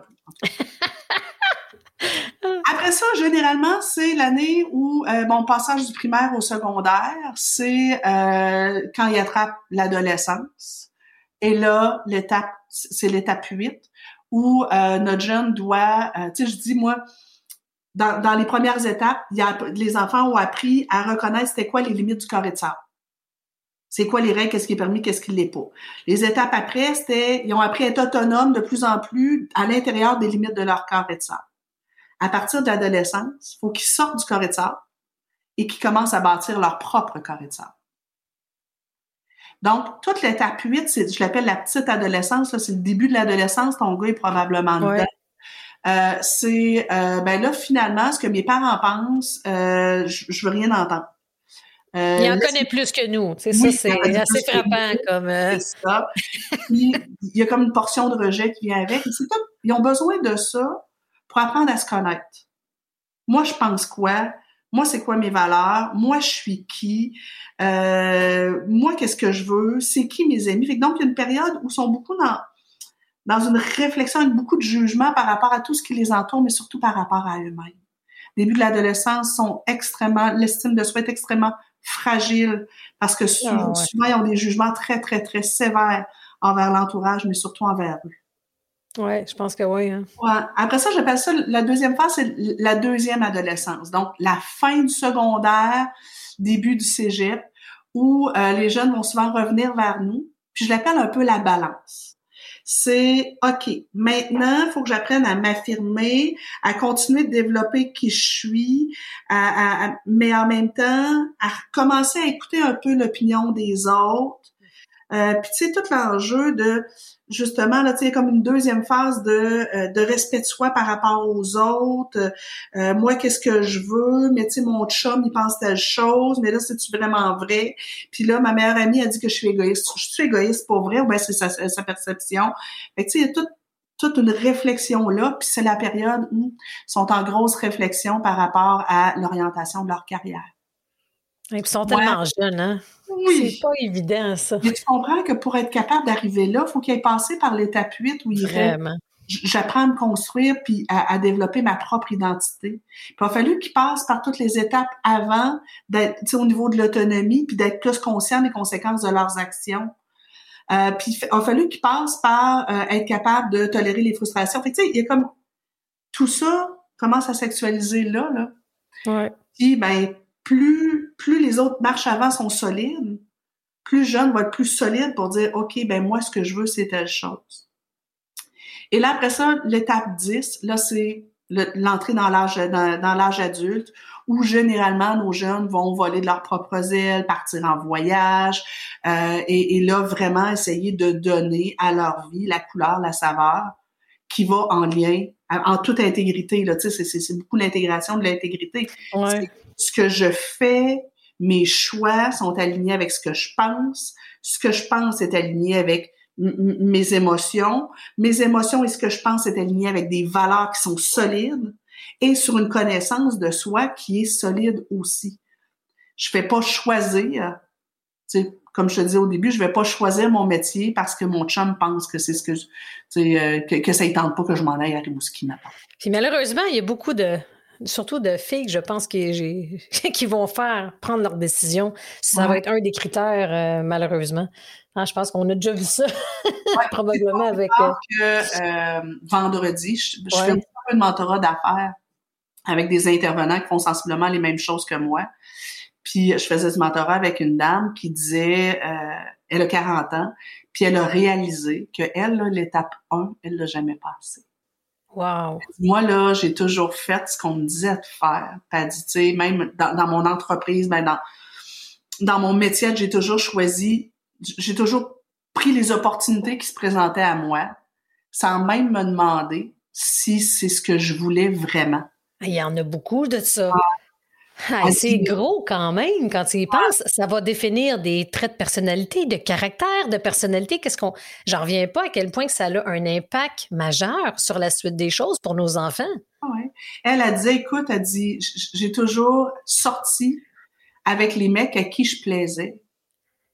Après ça, généralement, c'est l'année où euh, mon passage du primaire au secondaire, c'est euh, quand il attrape l'adolescence. Et là, l'étape, c'est l'étape 8, où euh, notre jeune doit, euh, tu sais, je dis, moi, dans, les premières étapes, y a, les enfants ont appris à reconnaître c'était quoi les limites du carré de sable. C'est quoi les règles, qu'est-ce qui est permis, qu'est-ce qui l'est pas. Les étapes après, c'était, ils ont appris à être autonomes de plus en plus à l'intérieur des limites de leur carré de sable à partir de l'adolescence, il faut qu'ils sortent du de sable et qu'ils commencent à bâtir leur propre carré de sable. Donc, toute l'étape 8, c'est, je l'appelle la petite adolescence, c'est le début de l'adolescence, ton gars est probablement dedans. Euh, c'est, euh, ben là, finalement, ce que mes parents pensent, euh, je, je veux rien entendre. Euh, il en connaît plus que nous. C'est ça, c'est assez frappant comme. C'est ça. il y a comme une portion de rejet qui vient avec. Ils ont besoin de ça pour apprendre à se connaître. Moi, je pense quoi? Moi, c'est quoi mes valeurs? Moi, je suis qui? Euh, moi, qu'est-ce que je veux? C'est qui mes amis? donc, il y a une période où ils sont beaucoup dans, dans une réflexion avec beaucoup de jugement par rapport à tout ce qui les entoure, mais surtout par rapport à eux-mêmes. Début de l'adolescence sont extrêmement, l'estime de soi est extrêmement fragile parce que ah, souvent, ils ont des jugements très, très, très sévères envers l'entourage, mais surtout envers eux. Oui, je pense que oui. Hein. Après ça, j'appelle ça la deuxième phase, c'est la deuxième adolescence. Donc, la fin du secondaire, début du cégep, où euh, les jeunes vont souvent revenir vers nous. Puis je l'appelle un peu la balance. C'est OK, maintenant, il faut que j'apprenne à m'affirmer, à continuer de développer qui je suis, à, mais en même temps, à commencer à écouter un peu l'opinion des autres. Euh, puis tu sais, tout l'enjeu de justement, là, tu sais, comme une deuxième phase de, euh, de respect de soi par rapport aux autres. Euh, moi, qu'est-ce que je veux? Mais tu sais, mon chum, il pense telle chose, mais là, c'est-tu vraiment vrai? Puis là, ma meilleure amie a dit que je suis égoïste. Je suis égoïste pour vrai ou bien c'est sa, sa, perception? Fait que tu sais, il y a toute une réflexion là, puis c'est la période où ils sont en grosse réflexion par rapport à l'orientation de leur carrière. Puis ils sont tellement jeunes, hein? Oui. C'est pas évident, ça. Mais tu comprends que pour être capable d'arriver là, il faut qu'il ait passé par l'étape 8 où il Vraiment. J'apprends à me construire puis à, développer ma propre identité. il a fallu qu'il passe par toutes les étapes avant d'être au niveau de l'autonomie puis d'être plus conscient des conséquences de leurs actions. Euh, puis il a fallu qu'il passe par euh, être capable de tolérer les frustrations. Fait tu sais, il y a comme tout ça commence à sexualiser là, là? Ouais. Puis ben plus, plus les autres marches avant sont solides, plus jeune va être plus solide pour dire, OK, ben moi, ce que je veux, c'est telle chose. Et là, après ça, l'étape 10, là, c'est l'entrée dans l'âge dans, l'âge adulte où généralement nos jeunes vont voler de leurs propres ailes, partir en voyage euh, et, et, là vraiment essayer de donner à leur vie la couleur, la saveur qui va en lien en toute intégrité là, tu sais c'est beaucoup l'intégration de l'intégrité. Ouais ce que je fais, mes choix sont alignés avec ce que je pense. Ce que je pense est aligné avec mes émotions. Mes émotions et ce que je pense est aligné avec des valeurs qui sont solides et sur une connaissance de soi qui est solide aussi. Je fais pas choisir, comme je te disais au début, je vais pas choisir mon métier parce que mon chum pense que c'est ce que, euh, que ça ne tente pas que je m'en aille à Rimouski maintenant. Puis malheureusement, il y a beaucoup de, surtout de filles je pense, qui, qui vont faire prendre leur décision. Ça va être un des critères, euh, malheureusement. Ah, je pense qu'on a déjà vu ça, probablement avec. Euh, que euh, vendredi, je, fais un peu de mentorat d'affaires avec des intervenants qui font sensiblement les mêmes choses que moi. Puis je faisais ce mentorat avec une dame qui disait, elle a 40 ans, puis elle a réalisé que elle, l'étape 1, elle l'a jamais passé. Wow. Moi, là, j'ai toujours fait ce qu'on me disait de faire. T'as dit, tu sais, même dans, mon entreprise, ben dans, dans mon métier, j'ai toujours choisi, j'ai toujours pris les opportunités qui se présentaient à moi, sans même me demander si c'est ce que je voulais vraiment. Il y en a beaucoup de ça. Ah, c'est gros quand même quand tu y penses. Ça va définir des traits de personnalité, de caractère, de personnalité. Qu'est-ce qu'on. J'en reviens pas à quel point que ça a un impact majeur sur la suite des choses pour nos enfants. Ouais. Elle a dit, écoute, elle a dit, j'ai toujours sorti avec les mecs à qui je plaisais,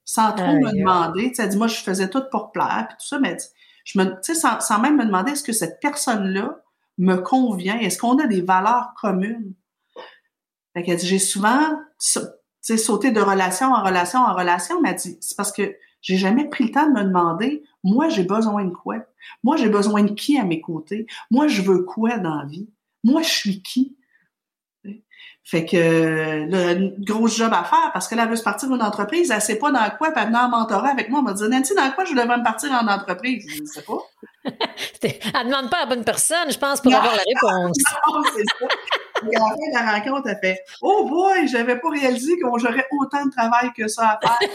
sans trop me demander. Elle dit, moi, je faisais tout pour plaire, puis tout ça, mais je me, sans, sans même me demander est-ce que cette personne-là me convient, est-ce qu'on a des valeurs communes? Dit, j'ai souvent sauté de relation en relation en relation, mais dit, c'est parce que j'ai jamais pris le temps de me demander, moi, j'ai besoin de quoi? Moi, j'ai besoin de qui à mes côtés? Moi, je veux quoi dans la vie? Moi, je suis qui? Fait que là, une grosse job à faire parce que là, elle veut se partir d'une entreprise, elle sait pas dans quoi, puis elle venait en mentorat avec moi, elle m'a dit Nancy, dans quoi je devrais me partir en entreprise? Je ne sais pas. elle demande pas à la bonne personne, je pense, pour avoir la réponse. non, c'est ça. Et à la fin de la rencontre, elle fait Oh boy, j'avais pas réalisé que j'aurais autant de travail que ça à faire.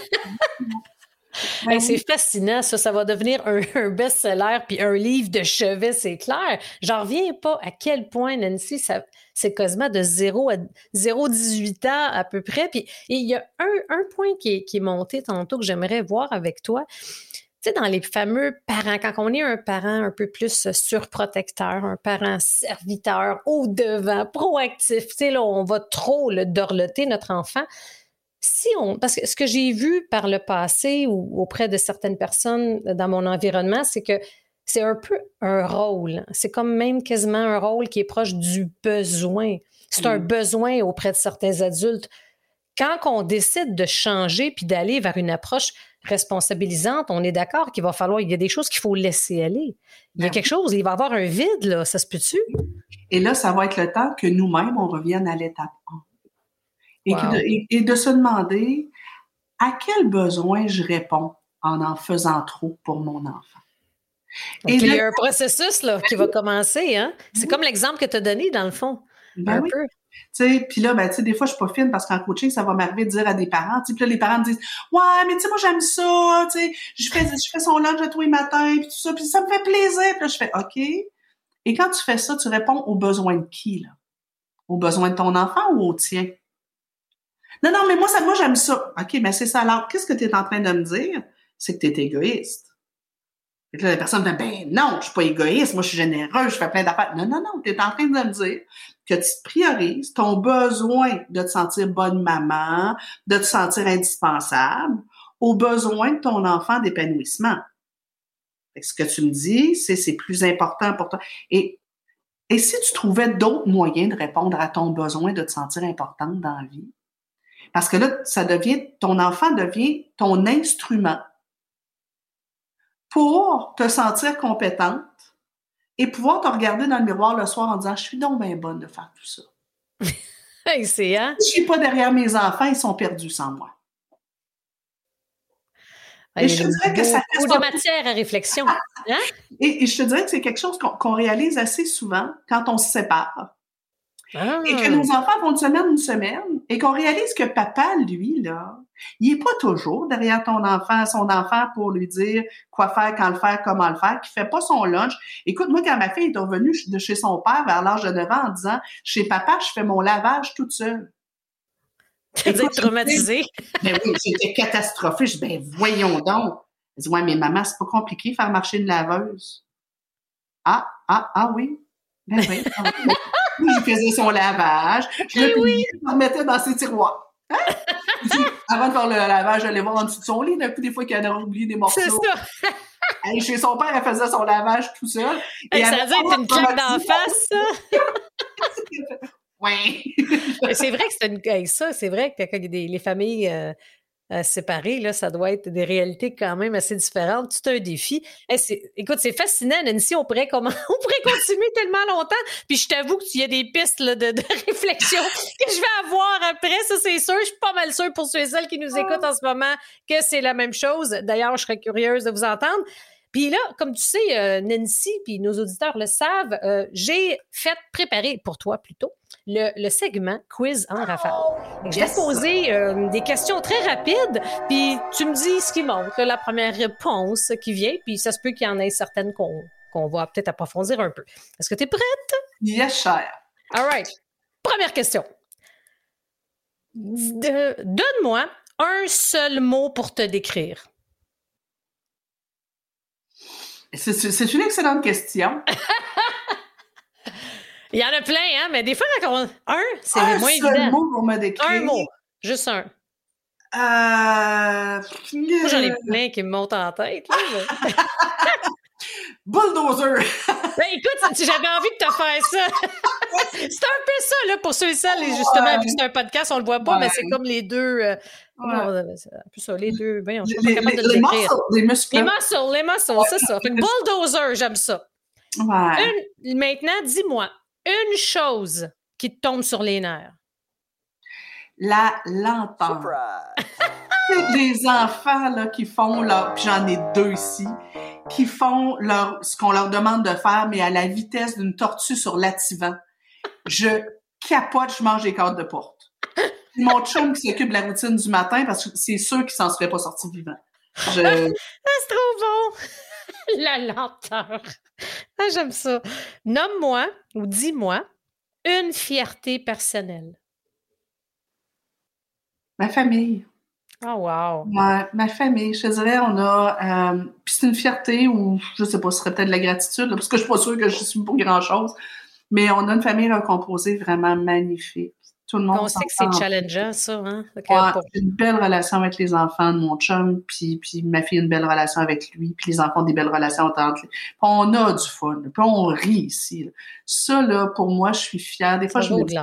C'est fascinant, ça. Ça va devenir un, best-seller puis un livre de chevet, c'est clair. J'en reviens pas à quel point, Nancy, ça, c'est quasiment de 0 à 0,18 ans à peu près. Puis il y a un, point qui est, monté tantôt que j'aimerais voir avec toi. Tu sais, dans les fameux parents, quand on est un parent un peu plus surprotecteur, un parent serviteur, au devant, proactif, tu sais, là, on va trop le dorloter notre enfant si on, parce que ce que j'ai vu par le passé ou auprès de certaines personnes dans mon environnement, c'est que c'est un peu un rôle. C'est comme même quasiment un rôle qui est proche du besoin. C'est un mm. besoin auprès de certains adultes. Quand on décide de changer puis d'aller vers une approche responsabilisante, on est d'accord qu'il va falloir, il y a des choses qu'il faut laisser aller. Il y a ben quelque chose, il va y avoir un vide, là, ça se peut-tu? Et là, ça va être le temps que nous-mêmes, on revienne à l'étape 1 et, de, se demander à quel besoin je réponds en en faisant trop pour mon enfant? Et il y a un processus là, qui va commencer. Hein? C'est comme l'exemple que tu as donné, dans le fond. Ben un peu. Puis là, ben, des fois, je suis pas fine parce qu'en coaching, ça va m'arriver de dire à des parents. Puis là, les parents me disent Ouais, mais tu sais, moi, j'aime ça. Je fais, je fais son lunch tous les matins, puis tout ça, puis ça me fait plaisir. Puis là, je fais OK. Et quand tu fais ça, tu réponds aux besoins de qui, là? Aux besoins de ton enfant ou aux tiens? Non, non, mais moi, ça, moi, j'aime ça. OK, mais c'est ça. Alors, qu'est-ce que tu es en train de me dire? C'est que tu es égoïste. Et là, la personne me dit, ben non, je suis pas égoïste, moi, je suis généreux, je fais plein d'affaires. Non, non, non, tu es en train de me dire que tu priorises ton besoin de te sentir bonne maman, de te sentir indispensable, au besoin de ton enfant d'épanouissement. Ce que tu me dis, c'est c'est plus important pour toi. Et, et si tu trouvais d'autres moyens de répondre à ton besoin de te sentir importante dans la vie, parce que là, ça devient, ton enfant devient ton instrument pour te sentir compétente et pouvoir te regarder dans le miroir le soir en disant, je suis donc bien bonne de faire tout ça. c'est, hein? Je suis pas derrière mes enfants, ils sont perdus sans moi. Et je te dirais que ça beaucoup de matière à réflexion. Hein? Et, je te dirais que c'est quelque chose qu'on réalise assez souvent quand on se sépare. Et que nos ah. enfants vont de semaine en semaine et qu'on réalise que papa, lui, là, il est pas toujours derrière ton enfant, son enfant pour lui dire quoi faire, quand le faire, comment le faire, qui fait pas son lunch. Écoute, moi, quand ma fille est revenue de chez son père vers l'âge de 9 ans en disant, chez papa, je fais mon lavage toute seule. T'es traumatisée? Ben oui, j'étais catastrophée. Je dis, ben voyons donc. Elle dit, ouais, mais maman, c'est pas compliqué faire marcher une laveuse. Ah, ah, ah oui. Ben oui. Faisait son lavage. Je le, oui. remettais dans ses tiroirs. Hein? avant de faire le lavage, j'allais voir en dessous de son lit. D'un coup, des fois, qu'il avait oublié des morceaux. C'est ça. Et chez son père, elle faisait son lavage tout seul. Et ça veut dire que une claque d'en face, ça? oui. c'est vrai que c'est une. Ça, c'est vrai que les familles. Euh, là, ça doit être des réalités quand même assez différentes. Tout un défi. écoute, c'est fascinant, Nancy. On pourrait, comment, on pourrait continuer tellement longtemps. Puis je t'avoue qu'il y a des pistes de, de, réflexion que je vais avoir après. Ça, c'est sûr. Je suis pas mal sûre pour ceux et celles qui nous écoutent en ce moment que c'est la même chose. D'ailleurs, je serais curieuse de vous entendre. Puis là, comme tu sais, euh, Nancy, puis nos auditeurs le savent, euh, j'ai fait préparer pour toi plutôt le, segment quiz en rafale. je vais te poser euh, des questions très rapides, puis tu me dis ce qui monte, la première réponse qui vient, puis ça se peut qu'il y en ait certaines qu'on qu'on va peut-être approfondir un peu. Est-ce que tu es prête? Yes, cher. All right. Première question. Donne-moi un seul mot pour te décrire. C'est une excellente question. Il y en a plein, hein, mais des fois, quand on... un, c'est le moins évident. Mot pour me décrire. Un mot, juste un. Euh... Moi, j'en ai plein qui me montent en tête. Là, Bulldozer! ben, écoute, j'avais envie de te faire ça. c'est un peu ça, là, pour ceux et celles, justement, vu que c'est un podcast, on le voit pas, mais c'est comme les deux. Euh, ouais. un peu ça, les deux. Ben, on suis pas capable de le décrire. les muscles. Les muscles, les muscles, c'est ça. Fait que bulldozer, j'aime ça. Ouais. Une, maintenant, dis-moi, une chose qui te tombe sur les nerfs. La lenteur. des enfants là, qui font leur, puis j'en ai deux ici, qui font leur, ce qu'on leur demande de faire, mais à la vitesse d'une tortue sur l'attivant. Je capote, je mange les cadres de porte. mon chum qui s'occupe de la routine du matin, parce que c'est sûr qu'il s'en serait pas sorti vivant. Je... Ah, c'est trop bon! La lenteur. Ah, j'aime ça. Nomme-moi ou dis-moi une fierté personnelle. Ma famille. Oh, wow. Ouais, ma famille, je te dirais, on a. Euh, puis c'est une fierté ou je sais pas, ce serait peut-être de la gratitude, là, parce que je suis pas sûre que je suis pour grand-chose. Mais on a une famille recomposée vraiment magnifique. Tout le monde. On sait que c'est challengeant, ça. Hein? Ouais, J'ai une belle relation avec les enfants de mon chum, puis, puis ma fille a une belle relation avec lui, puis les enfants ont des belles relations entre Puis on a du fun, puis on rit ici. Là. Ça, là, pour moi, je suis fière. Des fois, je me dis,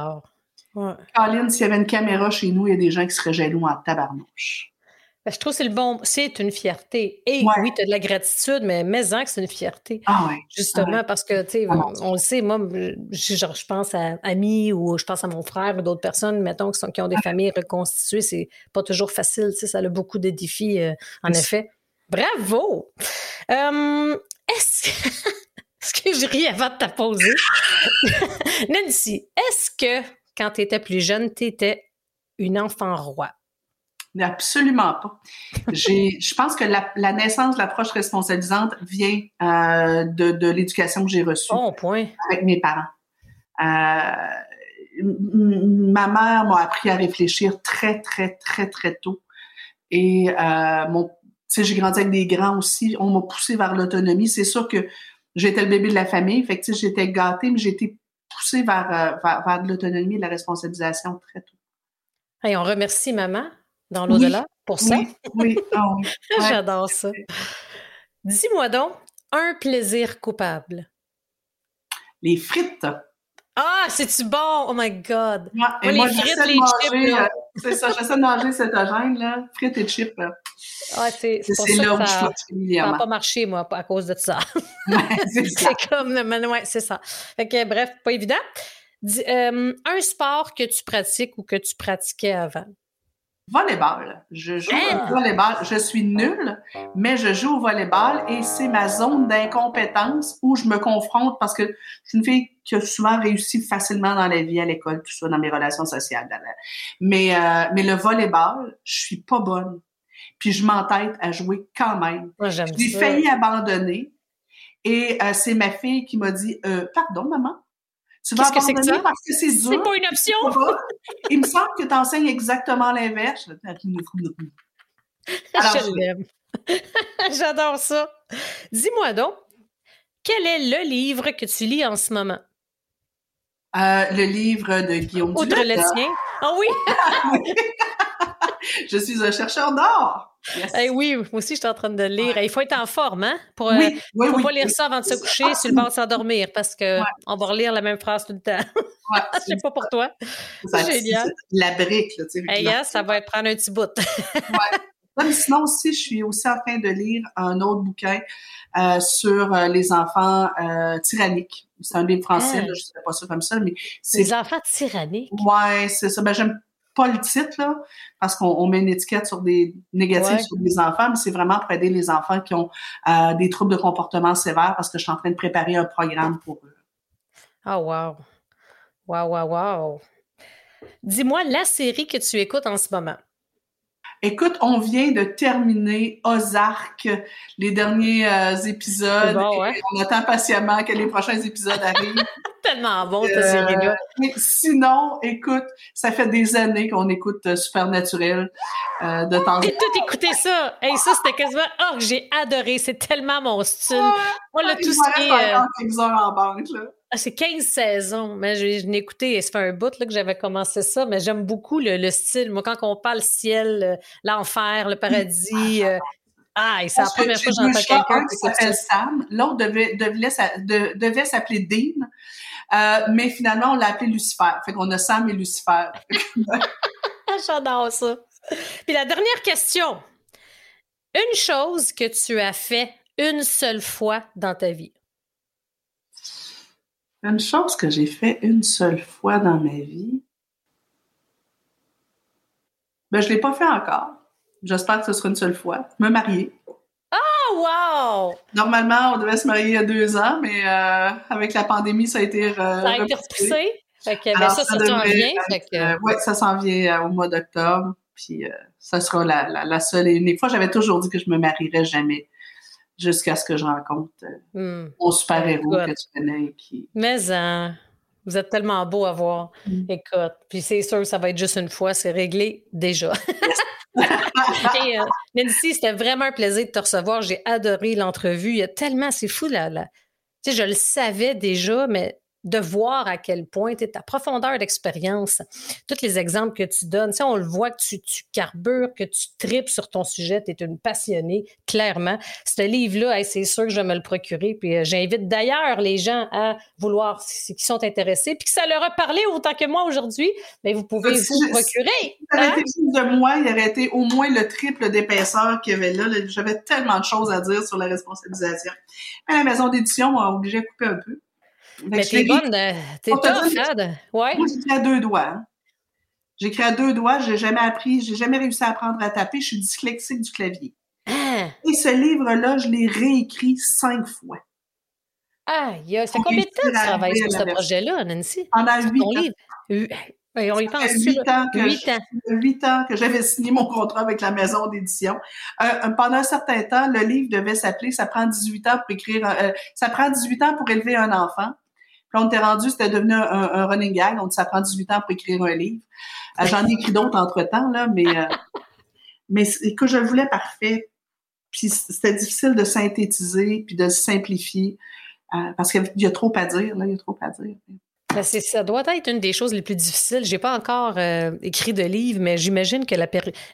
Ouais. Colin, s'il y avait une caméra chez nous, il y a des gens qui seraient jaloux en tabarnouche. Ben, je trouve que c'est le bon, c'est une fierté. Et oui, tu as de la gratitude, mais mais-en que c'est une fierté. Ah ouais. Justement, parce que, tu sais, Ah on, le sait, moi, je, genre, je pense à amis ou je pense à mon frère ou d'autres personnes, mettons, qui, sont, qui ont des familles reconstituées. C'est pas toujours facile, tu sais, ça a beaucoup de défis, euh, en effet. Bravo! Euh, est-ce est-ce que je ris avant de t'apposer? Nancy, est-ce que quand tu étais plus jeune, tu étais une enfant roi? Absolument pas. Je pense que la, la naissance de l'approche responsabilisante vient euh, de, de l'éducation que j'ai reçue Bon point. avec mes parents. Euh, ma mère m'a appris à réfléchir très, très, très, très tôt. Et euh, mon, tu sais, j'ai grandi avec des grands aussi. On m'a poussé vers l'autonomie. C'est sûr que j'étais le bébé de la famille. Fait que, tu sais, j'étais gâtée, mais j'ai été poussée vers, euh, vers, vers de l'autonomie et de la responsabilisation très tôt. Hey, on remercie maman dans l'au-delà? pour ça? Oui, oui, ah oui. Ouais. J'adore ça. Dis-moi donc, un plaisir coupable. Les frites. Ah, c'est-tu bon? Oh my God! Ouais, et les moi, frites, j'essaie de les chips, manger, là. euh, c'est ça, j'essaie de manger cétogène, là. Frites et chips. Ah, c'est c'est pour C'est ça là où je ça flotte n'a pas marché, moi, à cause de ça. Ouais, c'est ça. c'est comme, mais ouais, c'est ça. Fait que, bref, pas évident. Dis- euh, un sport que tu pratiques ou que tu pratiquais avant? Volleyball. Je joue Hein? au volleyball. Je suis nulle, mais je joue au volleyball et c'est ma zone d'incompétence où je me confronte parce que je suis une fille qui a souvent réussi facilement dans la vie, à l'école, tout ça, dans mes relations sociales. Mais, euh, mais le volleyball, je suis pas bonne. Puis je m'entête à jouer quand même. Moi, J'ai failli abandonner et euh, c'est ma fille qui m'a dit euh, Pardon, maman, tu vas que c'est que parce que c'est C'est dur. pas une option! Il me semble que tu enseignes exactement l'inverse. Alors, je l'aime. J'adore ça. Dis-moi donc, quel est le livre que tu lis en ce moment? Euh, le livre de Guillaume Outre le tien? Ah oui! Je suis un chercheur d'or. Yes. Oui, moi aussi, je suis en train de lire. Ouais. Il faut être en forme, hein? Pour, euh, oui, faut oui. pas lire ça avant de se C'est coucher ça. sur le bord de s'endormir parce que Ouais. on va relire la même phrase tout le temps. Ouais, Je sais pas pour toi. ça- génial. c'est La brique, là, tu sais. Hey, yes, ça va être prendre un petit bout. Ouais, mais sinon aussi, je suis aussi en train de lire un autre bouquin euh, sur euh, les enfants euh, tyranniques. C'est un livre français, Ah. là, je ne sais pas ça comme ça, mais c'est Les enfants tyranniques? Ouais, c'est ça. Ben, j'aime pas le titre, là, parce qu'on on met une étiquette sur des négatifs Ouais. sur des enfants, mais c'est vraiment pour aider les enfants qui ont euh, des troubles de comportement sévères parce que je suis en train de préparer un programme pour eux. Ah, wow. Wow, wow, wow. Dis-moi la série que tu écoutes en ce moment. Écoute, on vient de terminer Ozark, les derniers euh, épisodes. C'est bon, ouais. et on attend patiemment que les prochains épisodes arrivent. Tellement bon, cette Euh, série-là. sinon, écoute, ça fait des années qu'on écoute euh, Supernatural euh, de temps en J'ai temps. tout écouté ça. Hey, ça, c'était quasiment. Oh, que j'ai adoré. C'est tellement mon style. Moi, là, tout ce qui est. euh, en banque, là. Ah, c'est 15 saisons. Mais je, je l'ai écouté, ça fait un bout là, que j'avais commencé ça, mais j'aime beaucoup le, le style. Moi, quand on parle ciel, l'enfer, le paradis, euh, ah, et c'est la première j'ai fois que j'entends quelqu'un un qui s'appelle Sam, l'autre devait s'appeler Dean, euh, mais finalement, on l'a appelé Lucifer. Fait qu'on a Sam et Lucifer. J'adore ça. Puis la dernière question. Une chose que tu as fait une seule fois dans ta vie. Une chose que j'ai fait une seule fois dans ma vie, ben, je l'ai pas fait encore. J'espère que ce sera une seule fois. Me marier. Wow! Normalement, on devait se marier il y a deux ans, mais euh, avec la pandémie, ça a été, euh, Ça a été repoussé. repoussé. Fait que, ben, Alors, ça, ça, s'en vient. euh, ouais, ça s'en vient euh, au mois d'octobre. Puis euh, ça sera la, seule et unique fois. J'avais toujours dit que je me marierais jamais jusqu'à ce que je rencontre euh, hmm. mon super-héros que tu connais. Qui... Mais hein, vous êtes tellement beau à voir. Hmm. Écoute, puis c'est sûr, ça va être juste une fois, c'est réglé déjà. Euh, Nancy, c'était vraiment un plaisir de te recevoir. J'ai adoré l'entrevue. Il y a tellement, c'est fou, là. Je le savais déjà, mais de voir à quel point ta profondeur d'expérience, tous les exemples que tu donnes, on le voit que tu, tu carbures, que tu tripes sur ton sujet, tu es une passionnée, clairement. Ce livre-là, c'est sûr que je vais me le procurer. Puis euh, j'invite d'ailleurs les gens à vouloir, qui sont intéressés, puis que ça leur a parlé autant que moi aujourd'hui, mais vous pouvez vous procurer. Si ça avait hein? été de moi, il aurait été au moins le triple d'épaisseur qu'il y avait là. J'avais tellement de choses à dire sur la responsabilisation. Mais la maison d'édition m'a obligé à couper un peu. Mais t'es bonne, euh, t'es tough, Ouais. Moi, j'écris à deux doigts. Hein. J'écris à deux doigts, j'ai jamais appris, j'ai jamais réussi à apprendre à taper, je suis dyslexique du clavier. Ah. Et ce livre-là, je l'ai réécrit cinq fois. Ah, ça fait combien de temps que tu travailles sur ce projet-là, Nancy? Pendant huit ans. on y pense huit ans, que huit ans que j'avais signé mon contrat avec la maison d'édition. Euh, euh, pendant un certain temps, le livre devait s'appeler Ça prend 18 ans pour écrire, ça prend 18 ans pour élever un enfant. Puis on était rendu, c'était devenu un, running gag. Donc, ça prend 18 ans pour écrire un livre. Euh, j'en ai écrit d'autres entre-temps, là, mais, euh, mais que je le voulais parfait. Puis c'était difficile de synthétiser puis de simplifier euh, parce qu'il y a trop à dire, là, il y a trop à dire. Ben, ça doit être une des choses les plus difficiles. J'ai pas encore euh, écrit de livre, mais j'imagine que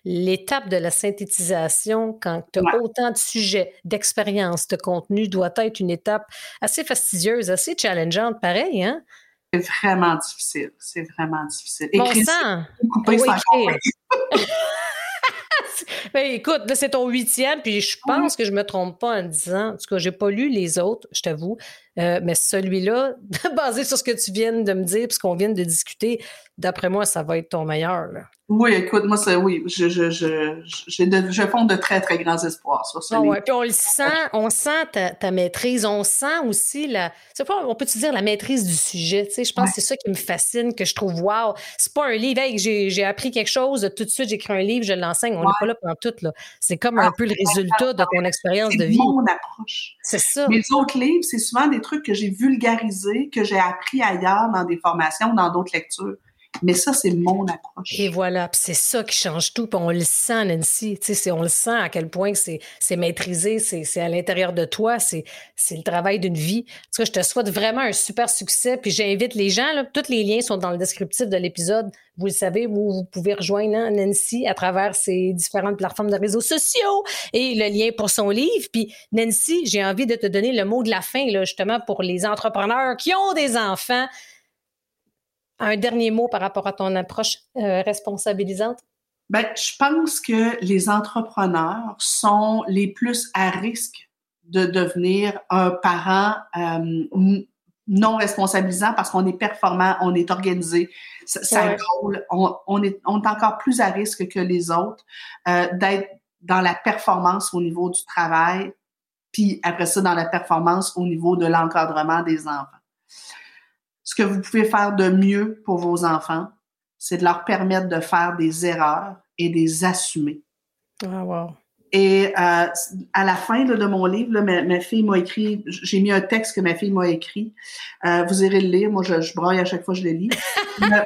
l'étape de la synthétisation, quand tu as autant de sujets, d'expérience, de contenu, doit être une étape assez fastidieuse, assez challengeante, pareil, hein? C'est vraiment difficile. C'est vraiment difficile. Bon sang! Ben, écoute, là, c'est ton huitième, puis je pense que je me trompe pas en disant, en tout cas, j'ai pas lu les autres, je t'avoue, euh, mais celui-là, basé sur ce que tu viens de me dire, puis ce qu'on vient de discuter, d'après moi, ça va être ton meilleur. Oui, écoute, moi, c'est oui, je, je, je, je, fonde de très, très grands espoirs sur ça. Ah ouais, puis on le sent, on sent ta, maîtrise, on sent aussi la, pas, on peut-tu dire la maîtrise du sujet, tu sais, je pense que c'est ça qui me fascine, que je trouve, wow, c'est pas un livre, hey, j'ai appris quelque chose, tout de suite, j'écris un livre, je l'enseigne, on n'est pas là pendant tout, là. C'est comme un ah, peu le résultat de ton expérience de vie. C'est mon approche. C'est ça. Mes autres livres, c'est souvent des trucs que j'ai vulgarisés, que j'ai appris ailleurs dans des formations, dans d'autres lectures. Mais ça, c'est mon approche. Et voilà, c'est ça qui change tout. Puis on le sent, Nancy. On le sent à quel point c'est maîtrisé, c'est à l'intérieur de toi, c'est le travail d'une vie. En je te souhaite vraiment un super succès. Puis j'invite les gens, là, tous les liens sont dans le descriptif de l'épisode. Vous le savez, vous, vous pouvez rejoindre hein, Nancy à travers ses différentes plateformes de réseaux sociaux et le lien pour son livre. Puis Nancy, j'ai envie de te donner le mot de la fin, là, justement, pour les entrepreneurs qui ont des enfants un dernier mot par rapport à ton approche euh, responsabilisante? Ben, je pense que les entrepreneurs sont les plus à risque de devenir un parent euh, non responsabilisant parce qu'on est performant, on est organisé, ça, ça on, est, on est encore plus à risque que les autres euh, d'être dans la performance au niveau du travail, puis après ça, dans la performance au niveau de l'encadrement des enfants ce que vous pouvez faire de mieux pour vos enfants, c'est de leur permettre de faire des erreurs et des assumer. Ah, wow. Et euh, à la fin de mon livre, ma, fille m'a écrit, j'ai mis un texte que ma fille m'a écrit. Euh, vous irez le lire. Moi, je, je broille à chaque fois que je le lis. Euh,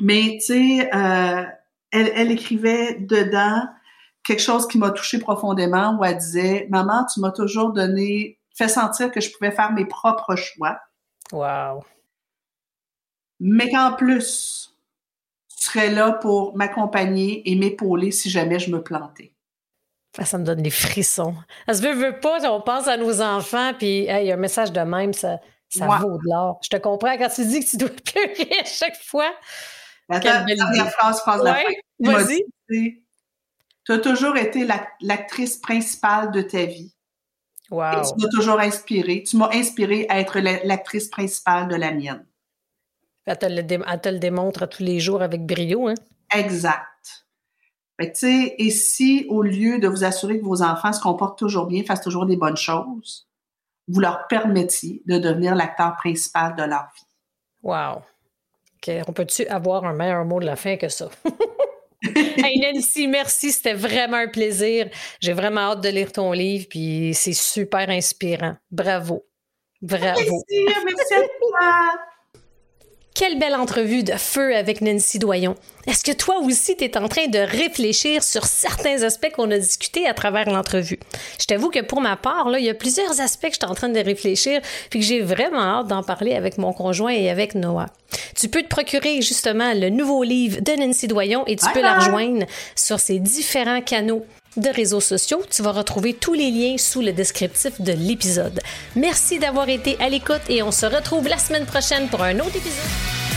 mais, tu sais, elle, elle écrivait dedans quelque chose qui m'a touchée profondément où elle disait, maman, tu m'as toujours donné, fait sentir que je pouvais faire mes propres choix Wow. Mais qu'en plus, tu serais là pour m'accompagner et m'épauler si jamais je me plantais. Ça me donne des frissons. Ça se veut, veut pas, on pense à nos enfants, puis il y a un message de même, ça, ça vaut de l'or. Je te comprends quand tu dis que tu dois pleurer à chaque fois. La dernière phrase, phrase la fin. Vas-y. Tu as toujours été l'actrice principale de ta vie. Wow. tu m'as toujours inspiré. Tu m'as inspiré à être l'actrice principale de la mienne. Elle te, le démontre tous les jours avec brio, hein? Exact. et si, au lieu de vous assurer que vos enfants se comportent toujours bien, fassent toujours des bonnes choses, vous leur permettiez de devenir l'acteur principal de leur vie. Wow. On peut-tu avoir un meilleur mot de la fin que ça? hey Nancy, merci, c'était vraiment un plaisir. J'ai vraiment hâte de lire ton livre, puis c'est super inspirant. Bravo. Bravo. Merci, merci à toi. Quelle belle entrevue de feu avec Nancy Doyon. Est-ce que toi aussi, tu es en train de réfléchir sur certains aspects qu'on a discutés à travers l'entrevue? Je t'avoue que pour ma part, là, il y a plusieurs aspects que je suis en train de réfléchir puis que j'ai vraiment hâte d'en parler avec mon conjoint et avec Noah. Tu peux te procurer justement le nouveau livre de Nancy Doyon et tu peux la rejoindre sur ses différents canaux de réseaux sociaux. Tu vas retrouver tous les liens sous le descriptif de l'épisode. Merci d'avoir été à l'écoute et on se retrouve la semaine prochaine pour un autre épisode.